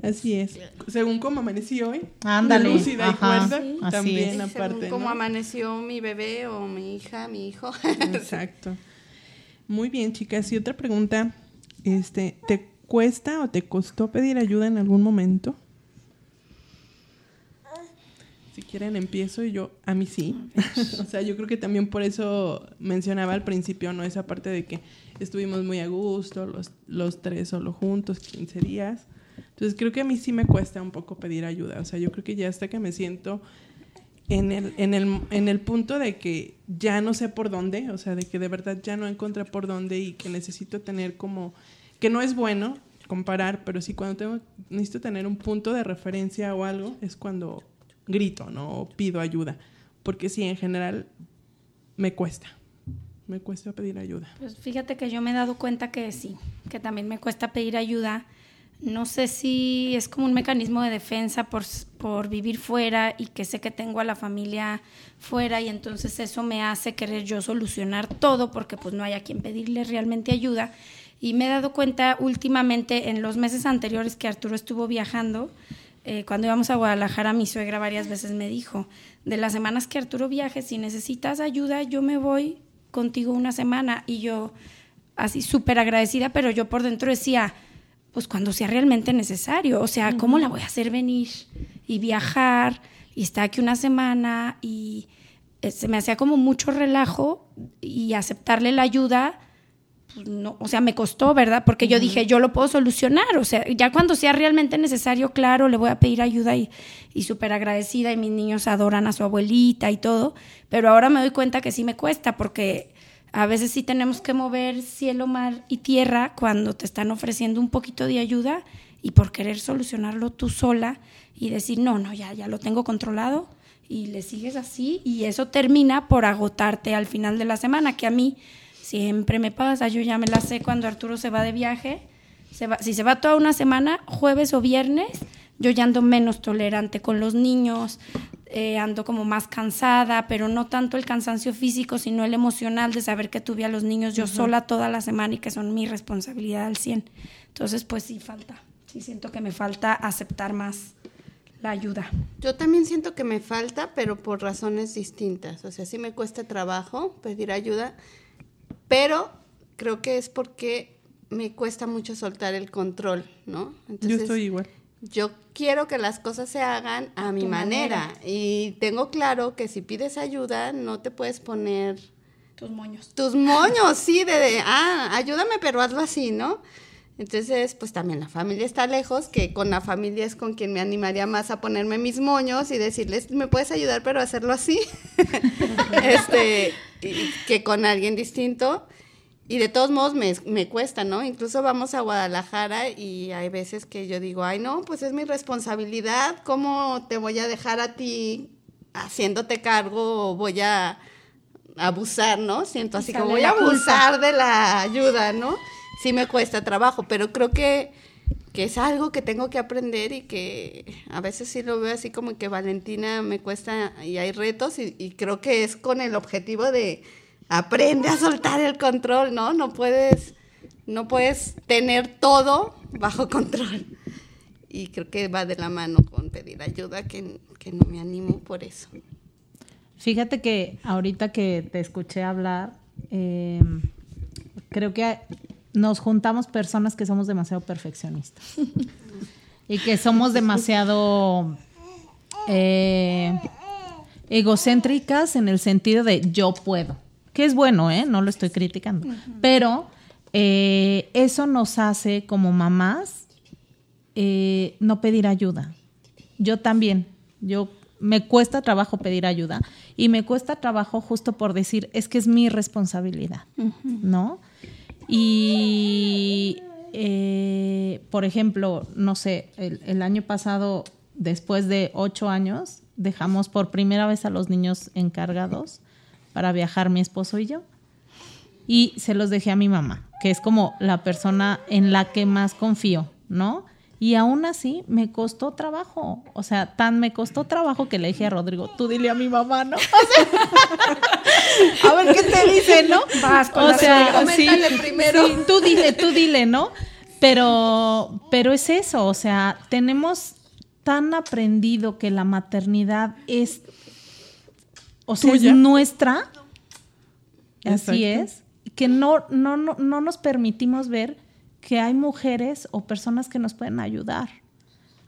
[SPEAKER 1] Así es. Según cómo amanecí hoy.
[SPEAKER 4] Ándale,
[SPEAKER 1] Lúcida y cuerda.
[SPEAKER 4] sí. Así
[SPEAKER 1] También
[SPEAKER 4] es.
[SPEAKER 1] aparte,
[SPEAKER 3] Según cómo
[SPEAKER 1] ¿no?
[SPEAKER 3] amaneció mi bebé o mi hija, mi hijo. <laughs>
[SPEAKER 1] Exacto. Muy bien, chicas. Y otra pregunta, este, ¿te cuesta o te costó pedir ayuda en algún momento? Si quieren empiezo y yo, a mí sí. <laughs> o sea, yo creo que también por eso mencionaba al principio, ¿no? Esa parte de que estuvimos muy a gusto, los, los tres solo juntos, 15 días. Entonces creo que a mí sí me cuesta un poco pedir ayuda. O sea, yo creo que ya hasta que me siento en el, en el, en el punto de que ya no sé por dónde, o sea, de que de verdad ya no encontré por dónde y que necesito tener como, que no es bueno comparar, pero sí cuando tengo, necesito tener un punto de referencia o algo, es cuando grito, ¿no? O pido ayuda. Porque sí, en general, me cuesta. Me cuesta pedir ayuda.
[SPEAKER 2] Pues fíjate que yo me he dado cuenta que sí, que también me cuesta pedir ayuda. No sé si es como un mecanismo de defensa por, por vivir fuera y que sé que tengo a la familia fuera y entonces eso me hace querer yo solucionar todo porque pues no hay a quien pedirle realmente ayuda. Y me he dado cuenta últimamente en los meses anteriores que Arturo estuvo viajando, eh, cuando íbamos a Guadalajara, mi suegra varias veces me dijo, de las semanas que Arturo viaje, si necesitas ayuda, yo me voy contigo una semana. Y yo, así súper agradecida, pero yo por dentro decía, pues cuando sea realmente necesario, o sea, ¿cómo la voy a hacer venir y viajar y estar aquí una semana? Y eh, se me hacía como mucho relajo y aceptarle la ayuda pues no, o sea, me costó, ¿verdad? Porque yo dije, yo lo puedo solucionar, o sea, ya cuando sea realmente necesario, claro, le voy a pedir ayuda y, y súper agradecida y mis niños adoran a su abuelita y todo, pero ahora me doy cuenta que sí me cuesta porque a veces sí tenemos que mover cielo, mar y tierra cuando te están ofreciendo un poquito de ayuda y por querer solucionarlo tú sola y decir, no, no, ya, ya lo tengo controlado y le sigues así y eso termina por agotarte al final de la semana, que a mí siempre me pasa, yo ya me la sé cuando Arturo se va de viaje, si se va toda una semana, jueves o viernes, yo ya ando menos tolerante con los niños, eh, ando como más cansada, pero no tanto el cansancio físico, sino el emocional de saber que tuve a los niños yo sola toda la semana y que son mi responsabilidad al 100. Entonces, pues sí falta, sí siento que me falta aceptar más la ayuda.
[SPEAKER 3] Yo también siento que me falta, pero por razones distintas. O sea, sí me cuesta trabajo pedir ayuda, pero creo que es porque me cuesta mucho soltar el control, ¿no?
[SPEAKER 1] Yo estoy igual.
[SPEAKER 3] Yo quiero que las cosas se hagan a mi manera. Y tengo claro que si pides ayuda, no te puedes poner
[SPEAKER 2] Tus moños.
[SPEAKER 3] tus moños, sí, de, de, ah, ayúdame, pero hazlo así, ¿no? Entonces, pues también la familia está lejos, que con la familia es con quien me animaría más a ponerme mis moños y decirles, me puedes ayudar, pero hacerlo así. <laughs> este, y que con alguien distinto. Y de todos modos me, me cuesta, ¿no? Incluso vamos a Guadalajara y hay veces que yo digo, ay, no, pues es mi responsabilidad, ¿cómo te voy a dejar a ti haciéndote cargo o voy a abusar, ¿no? Siento así como voy a abusar de la ayuda, ¿no? Sí me cuesta trabajo, pero creo que, que es algo que tengo que aprender y que a veces sí lo veo así como que Valentina me cuesta y hay retos y, y creo que es con el objetivo de aprende a soltar el control, ¿no? No puedes, no puedes tener todo bajo control. Y creo que va de la mano con pedir ayuda, que, que no me animo por eso.
[SPEAKER 4] Fíjate que ahorita que te escuché hablar, eh, creo que nos juntamos personas que somos demasiado perfeccionistas y que somos demasiado eh, egocéntricas en el sentido de yo puedo, que es bueno, ¿eh? no lo estoy criticando, pero eh, eso nos hace como mamás eh, no pedir ayuda. Yo también, yo me cuesta trabajo pedir ayuda y me cuesta trabajo justo por decir, es que es mi responsabilidad, ¿no? Y, eh, por ejemplo, no sé, el, el año pasado, después de ocho años, dejamos por primera vez a los niños encargados para viajar mi esposo y yo. Y se los dejé a mi mamá, que es como la persona en la que más confío, ¿no? Y aún así me costó trabajo. O sea, tan me costó trabajo que le dije a Rodrigo, tú dile a mi mamá, ¿no? <laughs> O sea, a ver qué te dice, ¿no?
[SPEAKER 2] Vas con
[SPEAKER 4] o
[SPEAKER 2] la
[SPEAKER 4] sea, sí,
[SPEAKER 3] primero.
[SPEAKER 4] sí, tú dile, tú dile, ¿no? Pero, pero es eso, o sea, tenemos tan aprendido que la maternidad es, o sea,
[SPEAKER 1] Tuya.
[SPEAKER 4] es nuestra, así es, que no, no, no, no nos permitimos ver que hay mujeres o personas que nos pueden ayudar.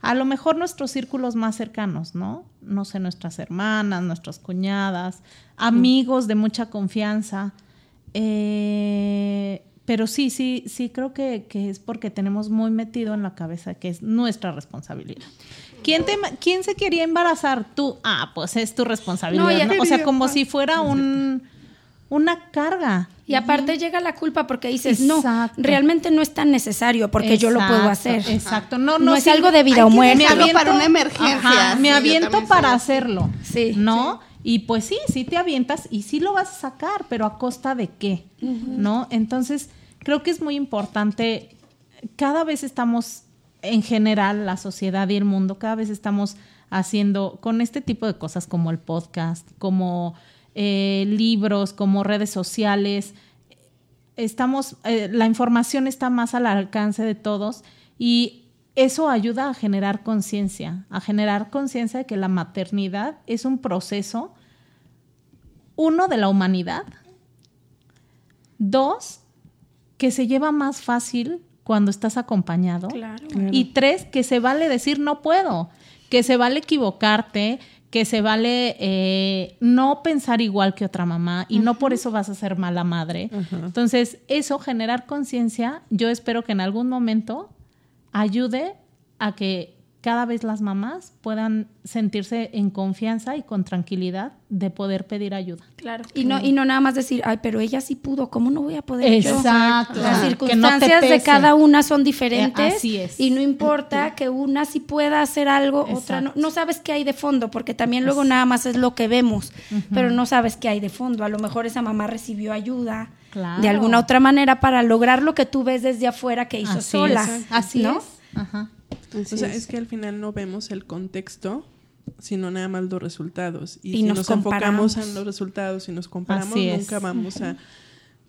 [SPEAKER 4] A lo mejor nuestros círculos más cercanos, ¿no? No sé, nuestras hermanas, nuestras cuñadas, amigos de mucha confianza. Eh, pero sí, sí, sí creo que, que es porque tenemos muy metido en la cabeza que es nuestra responsabilidad. ¿Quién, te, ¿Quién se quería embarazar? Tú. Ah, pues es tu responsabilidad.
[SPEAKER 2] No, ya
[SPEAKER 4] ¿no? O sea, como si fuera un, una carga.
[SPEAKER 2] Y aparte llega la culpa porque dices,
[SPEAKER 4] Exacto.
[SPEAKER 2] no, realmente no es tan necesario porque yo lo puedo hacer.
[SPEAKER 4] Exacto. No,
[SPEAKER 2] No,
[SPEAKER 4] no,
[SPEAKER 2] es
[SPEAKER 4] sí,
[SPEAKER 2] algo de vida o muerte.
[SPEAKER 3] dejarlo para una emergencia,
[SPEAKER 4] Ajá,
[SPEAKER 3] sí,
[SPEAKER 4] me aviento para hacerlo.
[SPEAKER 2] Sí,
[SPEAKER 4] ¿No? Y pues sí, sí te avientas y sí lo vas a sacar, pero a costa de qué, ¿no? Entonces, creo que es muy importante, cada vez estamos, en general, la sociedad y el mundo, cada vez estamos haciendo con este tipo de cosas como el podcast, como eh, libros, como redes sociales, estamos, eh, la información está más al alcance de todos y eso ayuda a generar conciencia, a generar conciencia de que la maternidad es un proceso, uno, de la humanidad, dos, que se lleva más fácil cuando estás acompañado,
[SPEAKER 2] Claro.
[SPEAKER 4] y tres, que se vale decir no puedo, que se vale equivocarte, que se vale eh, no pensar igual que otra mamá y no por eso vas a ser mala madre. Entonces, eso, generar conciencia, yo espero que en algún momento ayude a que cada vez las mamás puedan sentirse en confianza y con tranquilidad de poder pedir ayuda.
[SPEAKER 2] Claro. Y no, y no nada más decir, ay, pero ella sí pudo, ¿cómo no voy a poder yo?
[SPEAKER 4] Exacto.
[SPEAKER 2] Las
[SPEAKER 4] no te
[SPEAKER 2] circunstancias de cada una son diferentes.
[SPEAKER 4] Eh, así es.
[SPEAKER 2] Y no importa que una sí pueda hacer algo, otra no. No sabes qué hay de fondo, porque también luego nada más es lo que vemos, pero no sabes qué hay de fondo. A lo mejor esa mamá recibió ayuda
[SPEAKER 4] Claro.
[SPEAKER 2] de alguna otra manera para lograr lo que tú ves desde afuera que hizo
[SPEAKER 4] Así
[SPEAKER 2] sola.
[SPEAKER 4] es. Así
[SPEAKER 2] ¿no?
[SPEAKER 4] es. Ajá.
[SPEAKER 3] Así
[SPEAKER 1] o sea,
[SPEAKER 3] es.
[SPEAKER 1] es que al final no vemos el contexto, sino nada más los resultados. Y,
[SPEAKER 2] Y
[SPEAKER 1] si
[SPEAKER 2] nos
[SPEAKER 1] enfocamos en los resultados y nos comparamos,
[SPEAKER 4] Así es.
[SPEAKER 1] nunca vamos a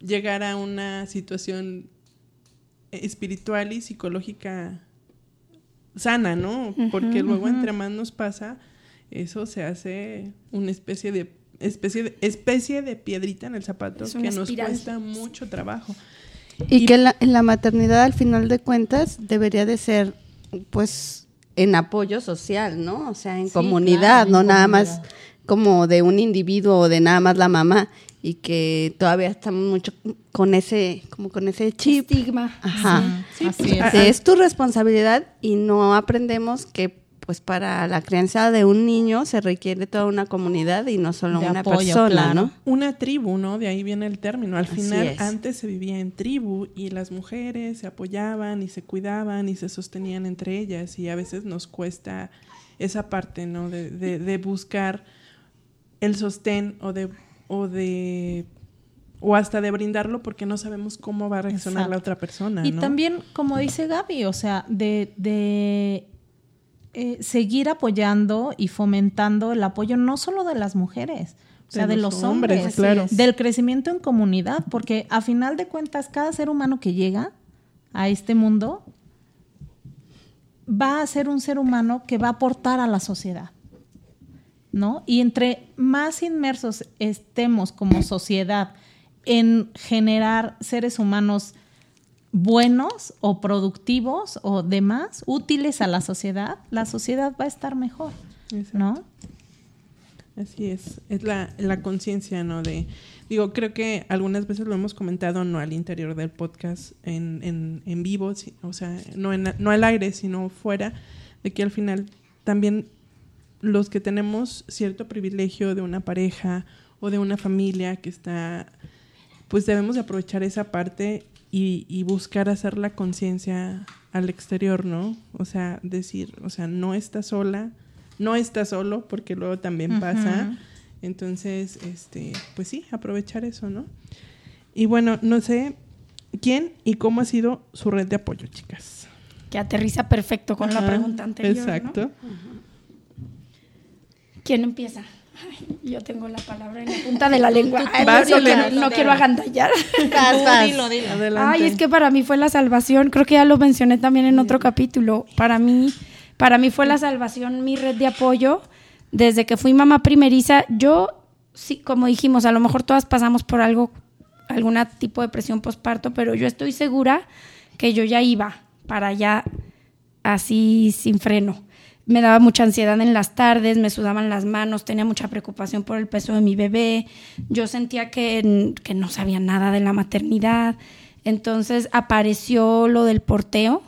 [SPEAKER 1] llegar a una situación espiritual y psicológica sana, ¿no? Porque luego entre más nos pasa, eso se hace una especie de especie de, especie de piedrita en el zapato
[SPEAKER 2] Es
[SPEAKER 1] que nos
[SPEAKER 2] espiral.
[SPEAKER 1] cuesta mucho trabajo.
[SPEAKER 3] Y que la, en la maternidad, al final de cuentas, debería de ser, pues, en apoyo social, ¿no? O sea, en
[SPEAKER 4] Sí,
[SPEAKER 3] comunidad,
[SPEAKER 4] claro,
[SPEAKER 3] no
[SPEAKER 4] en
[SPEAKER 3] nada
[SPEAKER 4] comunidad.
[SPEAKER 3] más como de un individuo o de nada más la mamá y que todavía estamos mucho con ese como con ese chip.
[SPEAKER 2] Estigma.
[SPEAKER 3] Ajá.
[SPEAKER 4] Así es.
[SPEAKER 3] De, es tu responsabilidad y no aprendemos que pues para la crianza de un niño se requiere toda una comunidad y no solo
[SPEAKER 4] De
[SPEAKER 3] una
[SPEAKER 4] apoyo,
[SPEAKER 3] persona,
[SPEAKER 4] claro.
[SPEAKER 3] ¿no?
[SPEAKER 1] Una tribu, ¿no? De ahí viene el término. Al final,
[SPEAKER 3] es.
[SPEAKER 1] antes se vivía en tribu y las mujeres se apoyaban y se cuidaban y se sostenían entre ellas y a veces nos cuesta esa parte, ¿no? De, de- de buscar el sostén o de, o de o hasta de brindarlo porque no sabemos cómo va a reaccionar la otra persona.
[SPEAKER 4] Y
[SPEAKER 1] ¿no?
[SPEAKER 4] también, como dice Gaby, o sea, de, de eh, seguir apoyando y fomentando el apoyo no solo de las mujeres, o sea, de, los hombres,
[SPEAKER 1] claro.
[SPEAKER 4] del crecimiento en comunidad, porque a final de cuentas, cada ser humano que llega a este mundo va a ser un ser humano que va a aportar a la sociedad. ¿No? Y entre más inmersos estemos como sociedad en generar seres humanos buenos o productivos o demás, útiles a la sociedad, la sociedad va a estar mejor,
[SPEAKER 1] Exacto.
[SPEAKER 4] ¿no?
[SPEAKER 1] Así es, es la, la conciencia, ¿no? De, digo, creo que algunas veces lo hemos comentado, no al interior del podcast, en, en, en vivo, o sea, no, en, no al aire, sino fuera, de que al final también los que tenemos cierto privilegio de una pareja o de una familia que está, pues debemos de aprovechar esa parte y, y buscar hacer la conciencia al exterior, ¿no? O sea, decir, o sea, no está sola, no está solo, porque luego también pasa. Entonces, este, pues sí, aprovechar eso, ¿no? Y bueno, no sé quién y cómo ha sido su red de apoyo, chicas.
[SPEAKER 2] Que aterriza perfecto con la pregunta anterior. ¿no?
[SPEAKER 1] Exacto.
[SPEAKER 2] ¿Quién empieza? Ay, yo tengo la palabra en la punta de la lengua. Ay,
[SPEAKER 1] Vas,
[SPEAKER 2] no, quiero, no quiero agandallar.
[SPEAKER 3] Vas, vas.
[SPEAKER 4] Dilo, dilo.
[SPEAKER 1] Adelante.
[SPEAKER 2] Ay, es que para mí fue la salvación. Creo que ya lo mencioné también en otro capítulo. Para mí, para mí fue la salvación mi red de apoyo. Desde que fui mamá primeriza, yo, sí, como dijimos, a lo mejor todas pasamos por algo, algún tipo de presión postparto, pero yo estoy segura que yo ya iba para allá así sin freno. Me daba mucha ansiedad en las tardes, me sudaban las manos, tenía mucha preocupación por el peso de mi bebé, yo sentía que, que no sabía nada de la maternidad. Entonces apareció lo del porteo,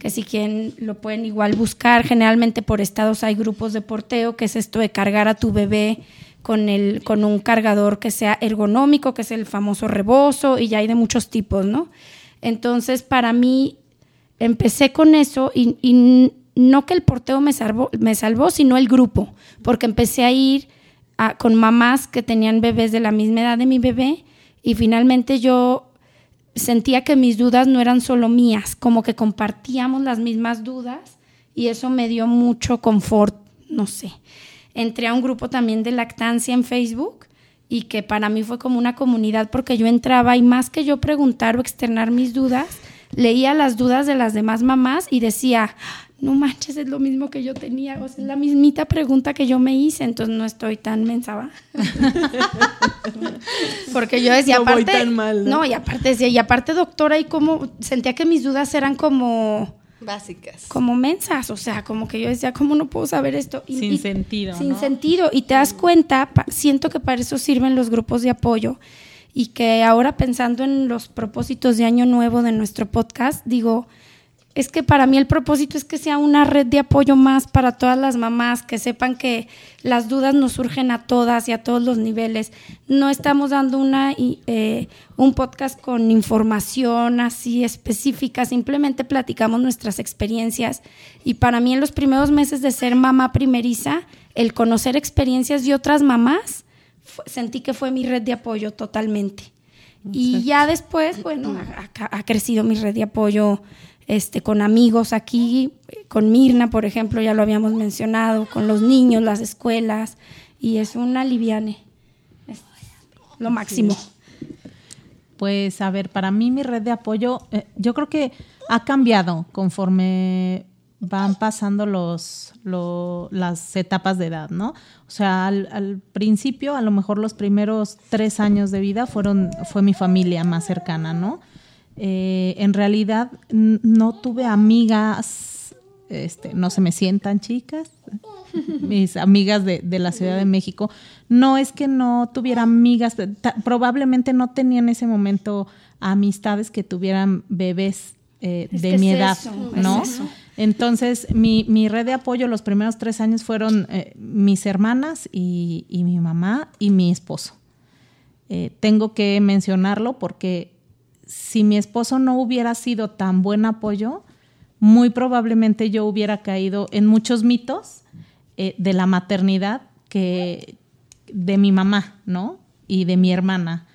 [SPEAKER 2] que si quieren lo pueden igual buscar. Generalmente por estados hay grupos de porteo, que es esto de cargar a tu bebé con, el, con un cargador que sea ergonómico, que es el famoso rebozo, y ya hay de muchos tipos, ¿no? Entonces, para mí, empecé con eso y, y no que el porteo me salvó, me salvó, sino el grupo, porque empecé a ir con mamás que tenían bebés de la misma edad de mi bebé y finalmente yo sentía que mis dudas no eran solo mías, como que compartíamos las mismas dudas y eso me dio mucho confort, no sé. Entré a un grupo también de lactancia en Facebook y que para mí fue como una comunidad porque yo entraba y más que yo preguntar o externar mis dudas, leía las dudas de las demás mamás y decía, no manches, es lo mismo que yo tenía, o sea, es la mismita pregunta que yo me hice, entonces no estoy tan mensaba. <laughs> Porque yo decía,
[SPEAKER 1] No voy
[SPEAKER 2] aparte,
[SPEAKER 1] tan mal, ¿no?
[SPEAKER 2] no, y aparte decía, y aparte doctora, y como sentía que mis dudas eran como
[SPEAKER 3] Básicas.
[SPEAKER 2] como mensas, o sea, como que yo decía, ¿cómo no puedo saber esto? Y-
[SPEAKER 4] Sin
[SPEAKER 2] y-
[SPEAKER 4] sentido,
[SPEAKER 2] Sin
[SPEAKER 4] ¿no?
[SPEAKER 2] sentido. Y te das cuenta, pa- siento que para eso sirven los grupos de apoyo y que ahora pensando en los propósitos de año nuevo de nuestro podcast, digo, es que para mí el propósito es que sea una red de apoyo más para todas las mamás, que sepan que las dudas nos surgen a todas y a todos los niveles. No estamos dando una, eh, un podcast con información así específica, simplemente platicamos nuestras experiencias. Y para mí en los primeros meses de ser mamá primeriza, el conocer experiencias de otras mamás, sentí que fue mi red de apoyo totalmente. Y ya después, bueno, ha- ha crecido mi red de apoyo este, con amigos aquí, con Mirna, por ejemplo, ya lo habíamos mencionado, con los niños, las escuelas, y es una liviane. Es lo máximo.
[SPEAKER 4] Pues a ver, para mí mi red de apoyo, eh, yo creo que ha cambiado conforme van pasando los, lo- las etapas de edad, ¿no? O sea, al, al principio, a lo mejor los primeros tres años de vida fueron, fue mi familia más cercana, ¿no? Eh, en realidad no tuve amigas este, no se me sientan chicas, mis amigas de, de, la Ciudad de México, no es que no tuviera amigas, probablemente no tenía en ese momento amistades que tuvieran bebés eh, de mi edad, ¿no? Entonces, mi, mi, red de apoyo los primeros tres años fueron eh, mis hermanas y, y, mi mamá y mi esposo. Eh, tengo que mencionarlo porque si mi esposo no hubiera sido tan buen apoyo, muy probablemente yo hubiera caído en muchos mitos eh, de la maternidad que de mi mamá, ¿no? Y de mi hermana,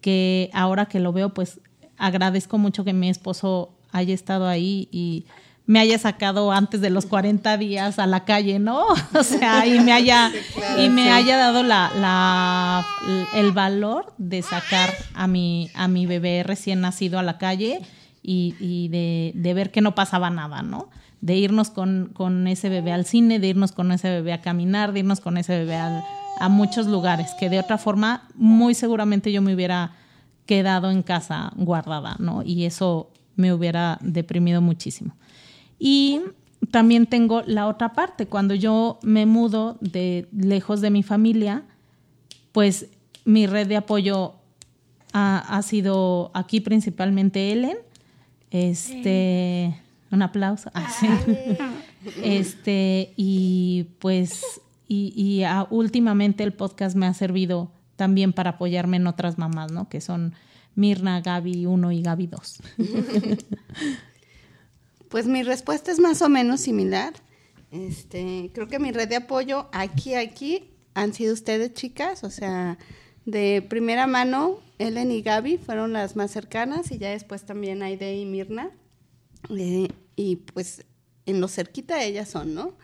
[SPEAKER 4] que ahora que lo veo, pues agradezco mucho que mi esposo haya estado ahí y me haya sacado antes de los 40 días a la calle, ¿no? <laughs> O sea, y me haya, y me haya dado la, la, el valor de sacar a mi, a mi bebé recién nacido a la calle y, y de, de, ver que no pasaba nada, ¿no? De irnos con, con, ese bebé al cine, de irnos con ese bebé a caminar, de irnos con ese bebé al, a muchos lugares, que de otra forma muy seguramente yo me hubiera quedado en casa guardada, ¿no? Y eso me hubiera deprimido muchísimo. Y también tengo la otra parte, cuando yo me mudo de lejos de mi familia, pues mi red de apoyo ha, ha sido aquí principalmente Ellen. Este, un aplauso. Ah, sí. <laughs> Este, y pues, y, y últimamente el podcast me ha servido también para apoyarme en otras mamás, ¿no? Que son Mirna, Gaby 1 y Gaby 2. <laughs>
[SPEAKER 3] Pues mi respuesta es más o menos similar. Este, creo que mi red de apoyo aquí, aquí han sido ustedes, chicas. O sea, de primera mano, Ellen y Gaby fueron las más cercanas y ya después también Aide y Mirna. Eh, y pues en lo cerquita ellas son, ¿no?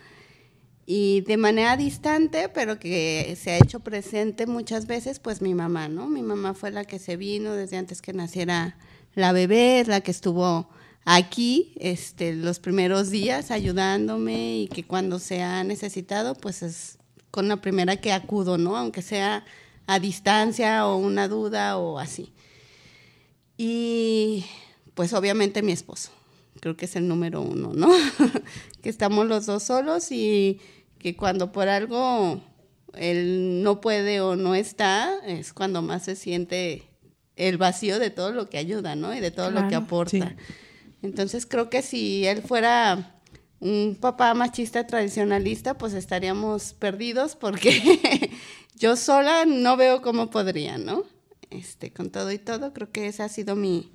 [SPEAKER 3] Y de manera distante, pero que se ha hecho presente muchas veces, pues mi mamá, ¿no? Mi mamá fue la que se vino desde antes que naciera la bebé, la que estuvo aquí este, los primeros días ayudándome y que cuando se ha necesitado, pues es con la primera que acudo, ¿no? Aunque sea a distancia o una duda o así. Y pues obviamente mi esposo, creo que es el número uno, ¿no? <laughs> que estamos los dos solos y que cuando por algo él no puede o no está, es cuando más se siente el vacío de todo lo que ayuda, ¿no? Y de todo lo que aporta. Entonces creo que si él fuera un papá machista tradicionalista, pues estaríamos perdidos porque <laughs> yo sola no veo cómo podría, ¿no? Este, con todo y todo, creo que esa ha sido mi,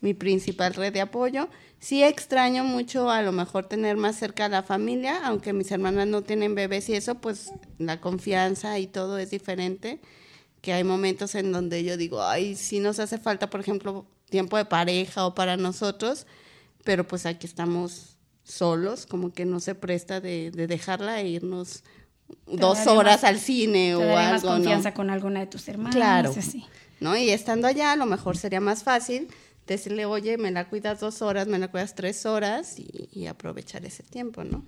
[SPEAKER 3] mi principal red de apoyo. Sí extraño mucho a lo mejor tener más cerca a la familia, aunque mis hermanas no tienen bebés y eso, pues la confianza y todo es diferente, que hay momentos en donde yo digo, ay, si nos hace falta, por ejemplo, tiempo de pareja o para nosotros, pero pues aquí estamos solos, como que no se presta de, dejarla e irnos dos horas al cine o algo. más
[SPEAKER 2] confianza con alguna de tus hermanas.
[SPEAKER 3] Claro. ¿no? Y estando allá, a lo mejor sería más fácil decirle, oye, me la cuidas dos horas, me la cuidas tres horas y, y aprovechar ese tiempo, ¿no?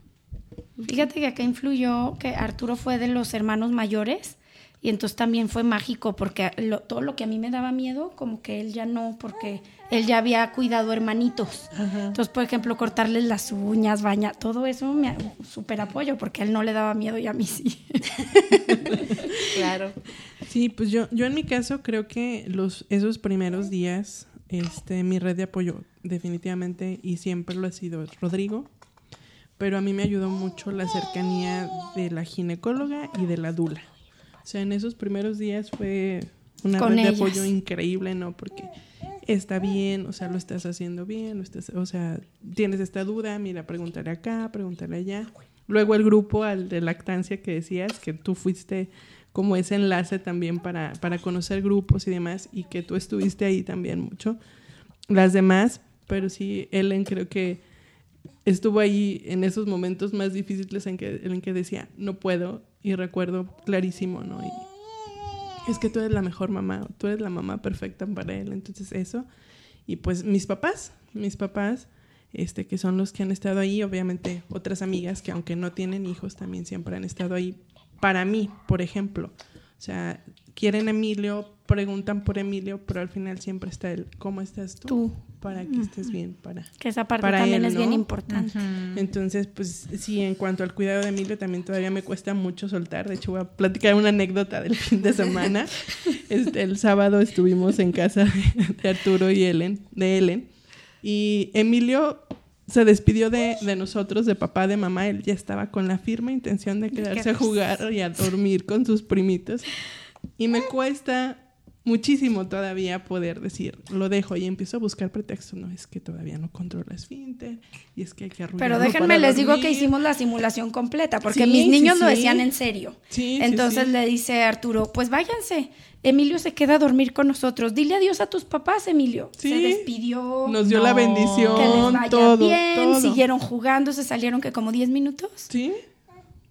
[SPEAKER 2] Fíjate que acá influyó que Arturo fue de los hermanos mayores y entonces también fue mágico porque todo lo que a mí me daba miedo, como que él ya no, porque él ya había cuidado hermanitos. Entonces, por ejemplo, cortarles las uñas, bañar, todo eso me súper apoyo porque él no le daba miedo y a mí sí. <laughs>
[SPEAKER 3] claro.
[SPEAKER 1] Sí, pues yo, yo en mi caso creo que los, esos primeros días, este, mi red de apoyo definitivamente y siempre lo ha sido Rodrigo, pero a mí me ayudó mucho la cercanía de la ginecóloga y de la dula. O sea, en esos primeros días fue una red de apoyo increíble, ¿no? Porque está bien, o sea, lo estás haciendo bien, lo estás, o sea, tienes esta duda, mira, pregúntale acá, pregúntale allá. Luego el grupo al de lactancia que decías, que tú fuiste como ese enlace también para, para conocer grupos y demás, y que tú estuviste ahí también mucho. Las demás, pero sí, Ellen creo que estuvo ahí en esos momentos más difíciles en que, en que decía, no puedo, y recuerdo clarísimo, ¿no? Es que tú eres la mejor mamá, tú eres la mamá perfecta para él, entonces eso. Y pues mis papás, mis papás, este, que son los que han estado ahí, obviamente otras amigas que aunque no tienen hijos también siempre han estado ahí para mí, por ejemplo. O sea, quieren Emilio, preguntan por Emilio, pero al final siempre está el ¿cómo estás tú?
[SPEAKER 2] Tú.
[SPEAKER 1] Para que estés bien, para
[SPEAKER 2] Que esa parte
[SPEAKER 1] Para
[SPEAKER 2] también
[SPEAKER 1] él,
[SPEAKER 2] es bien
[SPEAKER 1] ¿no?
[SPEAKER 2] importante.
[SPEAKER 1] Entonces, pues sí, en cuanto al cuidado de Emilio, también todavía me cuesta mucho soltar. De hecho, voy a platicar una anécdota del fin de semana. <laughs> Este, el sábado estuvimos en casa de, de Arturo y Ellen, de Ellen, y Emilio se despidió de, de nosotros, de papá, de mamá. Él ya estaba con la firme intención de quedarse a jugar y a dormir con sus primitos. Y me cuesta muchísimo todavía poder decir, lo dejo y empiezo a buscar pretextos. No, es que todavía no controla esfínter y es que hay que
[SPEAKER 2] Pero déjenme les digo que hicimos la simulación completa, porque
[SPEAKER 1] Sí,
[SPEAKER 2] mis
[SPEAKER 1] sí,
[SPEAKER 2] niños lo
[SPEAKER 1] sí.
[SPEAKER 2] decían en serio. Entonces le dice Arturo, pues váyanse. Emilio se queda a dormir con nosotros. Dile adiós a tus papás, Emilio.
[SPEAKER 1] Sí.
[SPEAKER 2] Se despidió.
[SPEAKER 1] Nos dio la bendición,
[SPEAKER 2] que les vaya
[SPEAKER 1] todo,
[SPEAKER 2] bien.
[SPEAKER 1] todo.
[SPEAKER 2] Siguieron jugando, se salieron que como 10 minutos.
[SPEAKER 1] Sí.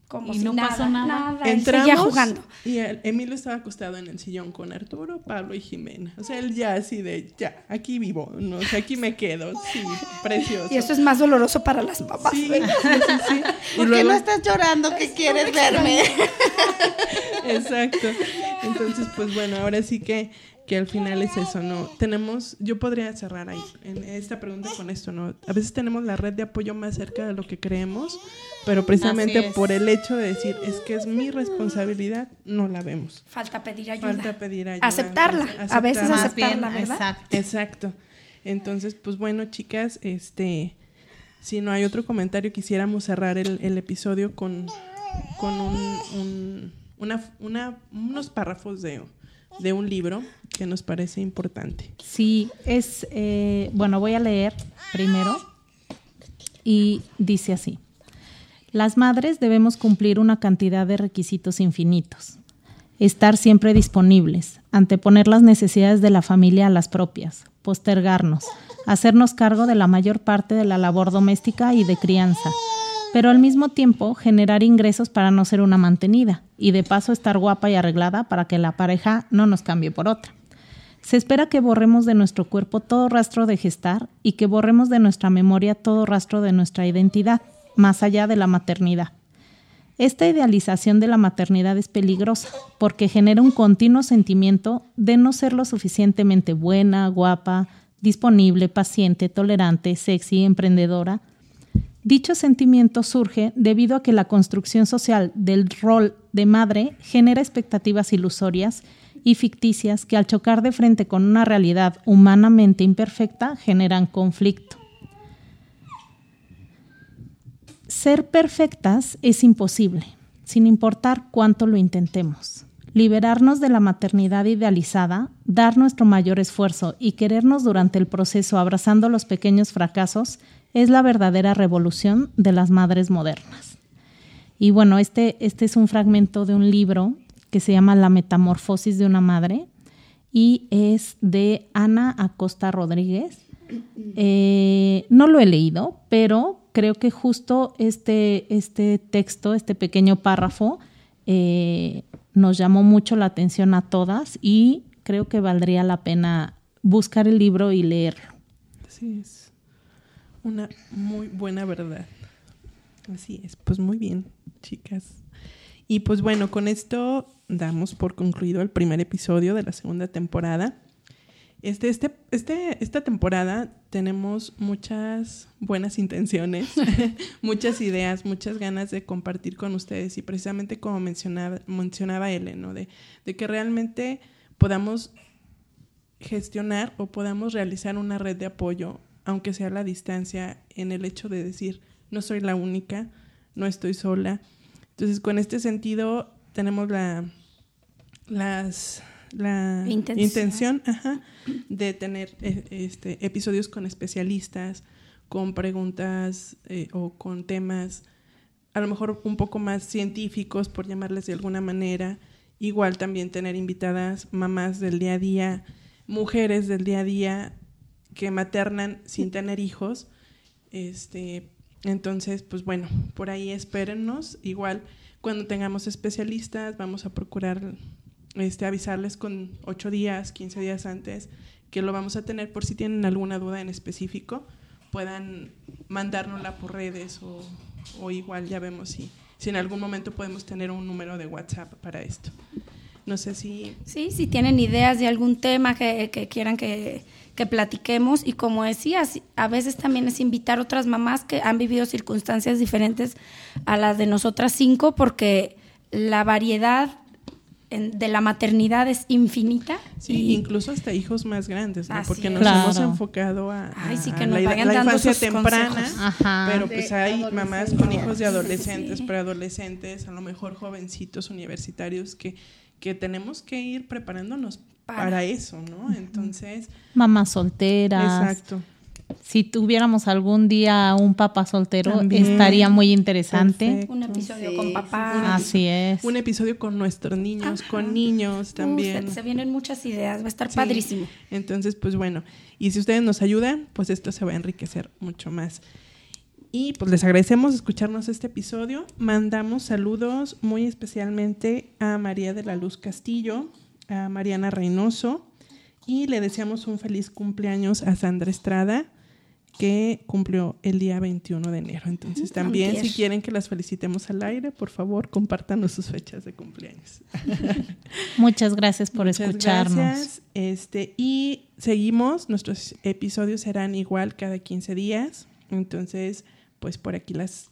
[SPEAKER 2] Como
[SPEAKER 4] Y
[SPEAKER 2] si
[SPEAKER 4] no pasó nada.
[SPEAKER 2] él
[SPEAKER 1] Entramos
[SPEAKER 2] seguía jugando.
[SPEAKER 1] y el- Emilio estaba acostado en el sillón con Arturo, Pablo y Jimena. O sea, él ya así de, ya, aquí vivo, no, o sea, aquí me quedo. Sí, precioso.
[SPEAKER 2] Y eso es más doloroso para las mamás.
[SPEAKER 1] Sí, sí, sí, sí. <laughs> Y
[SPEAKER 3] ¿Por qué no estás llorando que quieres verme? <laughs>
[SPEAKER 1] Exacto. Entonces, pues bueno, ahora sí que, que al final es eso, ¿no? Tenemos, yo podría cerrar ahí en esta pregunta con esto, ¿no? A veces tenemos la red de apoyo más cerca de lo que creemos, pero precisamente por el hecho de decir, es que es mi responsabilidad, no la vemos.
[SPEAKER 2] Falta pedir ayuda.
[SPEAKER 1] Falta pedir ayuda.
[SPEAKER 2] Aceptarla. A veces
[SPEAKER 1] aceptarla.
[SPEAKER 4] Bien,
[SPEAKER 2] ¿verdad?
[SPEAKER 4] exacto.
[SPEAKER 1] Exacto. Entonces, pues bueno, chicas, este, si no hay otro comentario, quisiéramos cerrar el, el episodio con, con un, un- una, una- unos párrafos de, de un libro que nos parece importante.
[SPEAKER 4] Sí, es, eh, bueno, voy a leer primero y dice así. Las madres debemos cumplir una cantidad de requisitos infinitos. Estar siempre disponibles, anteponer las necesidades de la familia a las propias, postergarnos, hacernos cargo de la mayor parte de la labor doméstica y de crianza, pero al mismo tiempo generar ingresos para no ser una mantenida y de paso estar guapa y arreglada para que la pareja no nos cambie por otra. Se espera que borremos de nuestro cuerpo todo rastro de gestar y que borremos de nuestra memoria todo rastro de nuestra identidad, más allá de la maternidad. Esta idealización de la maternidad es peligrosa porque genera un continuo sentimiento de no ser lo suficientemente buena, guapa, disponible, paciente, tolerante, sexy, emprendedora. Dicho sentimiento surge debido a que la construcción social del rol de madre genera expectativas ilusorias y ficticias que al chocar de frente con una realidad humanamente imperfecta generan conflicto. Ser perfectas es imposible, sin importar cuánto lo intentemos. Liberarnos de la maternidad idealizada, dar nuestro mayor esfuerzo y querernos durante el proceso abrazando los pequeños fracasos es la verdadera revolución de las madres modernas. Y bueno, este, este es un fragmento de un libro que se llama La Metamorfosis de una Madre y es de Ana Acosta Rodríguez. Eh, no lo he leído, pero creo que justo este, este texto, este pequeño párrafo, eh, nos llamó mucho la atención a todas y creo que valdría la pena buscar el libro y leerlo.
[SPEAKER 1] Así es. Una muy buena verdad. Así es. Pues muy bien, chicas. Y pues bueno, con esto damos por concluido el primer episodio de la segunda temporada. Este, este, este, esta temporada tenemos muchas buenas intenciones, <laughs> muchas ideas, muchas ganas de compartir con ustedes y precisamente como mencionaba, mencionaba Ellen, ¿no? de, de que realmente podamos gestionar o podamos realizar una red de apoyo, aunque sea a la distancia, en el hecho de decir, no soy la única, no estoy sola. Entonces, con este sentido, tenemos la, las, la
[SPEAKER 2] Intención.
[SPEAKER 1] intención ajá, de tener eh, este, episodios con especialistas, con preguntas eh, o con temas a lo mejor un poco más científicos, por llamarles de alguna manera. Igual también tener invitadas mamás del día a día, mujeres del día a día que maternan sin tener hijos. Este, entonces, pues bueno, por ahí espérennos. Igual, cuando tengamos especialistas, vamos a procurar este, avisarles con 8 días, 15 días antes, que lo vamos a tener por si tienen alguna duda en específico, puedan mandárnosla por redes o, o igual ya vemos si, si en algún momento podemos tener un número de WhatsApp para esto. No sé si...
[SPEAKER 2] Sí, si tienen ideas de algún tema que, que quieran que, que platiquemos y como decías, a veces también es invitar otras mamás que han vivido circunstancias diferentes a las de nosotras cinco porque la variedad de la maternidad es infinita.
[SPEAKER 1] Sí,
[SPEAKER 2] y-
[SPEAKER 1] incluso hasta hijos más grandes, ¿no?
[SPEAKER 2] Así
[SPEAKER 1] Porque nos
[SPEAKER 4] Claro.
[SPEAKER 1] hemos enfocado a,
[SPEAKER 2] Ay, sí,
[SPEAKER 1] a
[SPEAKER 2] que nos
[SPEAKER 1] la,
[SPEAKER 2] vayan
[SPEAKER 1] la
[SPEAKER 2] dando
[SPEAKER 1] infancia temprana.
[SPEAKER 4] Ajá.
[SPEAKER 1] pero
[SPEAKER 3] De
[SPEAKER 1] pues hay mamás con hijos de adolescentes,
[SPEAKER 2] Sí.
[SPEAKER 1] preadolescentes, a lo mejor jovencitos universitarios que, que tenemos que ir preparándonos
[SPEAKER 2] Para.
[SPEAKER 1] para, eso, ¿no? Entonces,
[SPEAKER 4] Mamás solteras.
[SPEAKER 1] exacto.
[SPEAKER 4] Si tuviéramos algún día un papá soltero,
[SPEAKER 1] También.
[SPEAKER 4] estaría muy interesante.
[SPEAKER 1] Perfecto.
[SPEAKER 2] un episodio
[SPEAKER 3] Sí,
[SPEAKER 2] con
[SPEAKER 3] sí,
[SPEAKER 2] papá.
[SPEAKER 4] Así es.
[SPEAKER 1] Un episodio con nuestros niños, con niños también.
[SPEAKER 2] Uh, se, se vienen muchas ideas, va a estar
[SPEAKER 1] Sí.
[SPEAKER 2] padrísimo.
[SPEAKER 1] Entonces, pues bueno, y si ustedes nos ayudan, pues esto se va a enriquecer mucho más. Y pues les agradecemos escucharnos este episodio. Mandamos saludos muy especialmente a María de la Luz Castillo, a Mariana Reynoso y le deseamos un feliz cumpleaños a Sandra Estrada que cumplió el día 21 de enero. Entonces también
[SPEAKER 2] Antier.
[SPEAKER 1] si quieren que las felicitemos al aire, por favor, compártanos sus fechas de cumpleaños. <laughs>
[SPEAKER 4] Muchas gracias por
[SPEAKER 1] Muchas
[SPEAKER 4] escucharnos.
[SPEAKER 1] gracias. Este, y seguimos, nuestros episodios serán igual cada 15 días. Entonces, pues por aquí las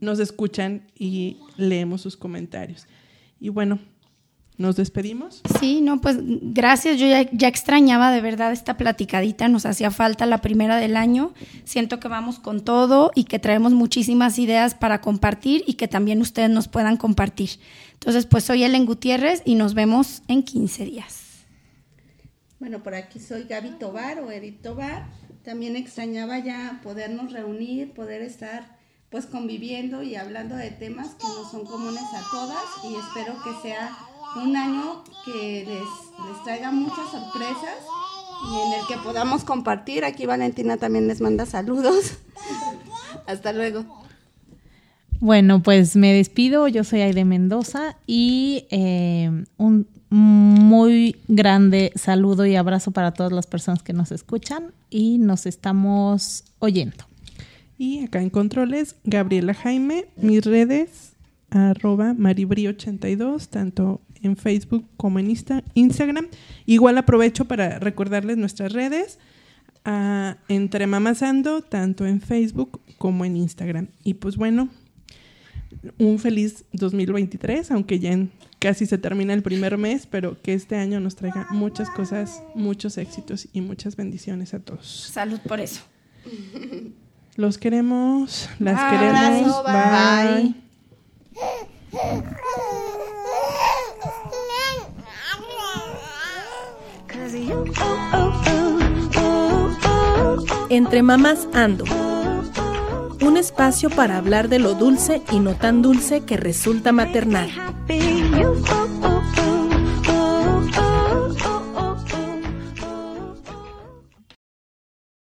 [SPEAKER 1] nos escuchan y leemos sus comentarios. Y bueno, nos despedimos.
[SPEAKER 2] Sí, no, pues gracias. Yo ya, ya extrañaba de verdad esta platicadita. Nos hacía falta la primera del año. Siento que vamos con todo y que traemos muchísimas ideas para compartir y que también ustedes nos puedan compartir. Entonces, pues soy Ellen Gutiérrez y nos vemos en 15 días.
[SPEAKER 3] Bueno, por aquí soy Gaby Tobar o Edith Tobar. También extrañaba ya podernos reunir, poder estar pues conviviendo y hablando de temas que no son comunes a todas y espero que sea un año que les, les traiga muchas sorpresas y en el que podamos compartir. Aquí Valentina también les manda saludos. <laughs> Hasta luego.
[SPEAKER 4] Bueno, pues me despido. Yo soy Aide Mendoza y eh, un muy grande saludo y abrazo para todas las personas que nos escuchan y nos estamos oyendo.
[SPEAKER 1] Y acá en controles, Gabriela Jaime, mis redes, arroba maribri82, tanto en Facebook como en Insta- Instagram. Igual aprovecho para recordarles nuestras redes, a Entre Mamasando, tanto en Facebook como en Instagram. Y pues bueno, un feliz 2023, aunque ya en- casi se termina el primer mes, pero que este año nos traiga muchas cosas, muchos éxitos y muchas bendiciones a todos.
[SPEAKER 2] Salud por eso.
[SPEAKER 1] Los queremos, las
[SPEAKER 2] Bye.
[SPEAKER 1] queremos. Bye.
[SPEAKER 6] Entre mamás ando. Un espacio para hablar de lo dulce y no tan dulce que resulta maternal.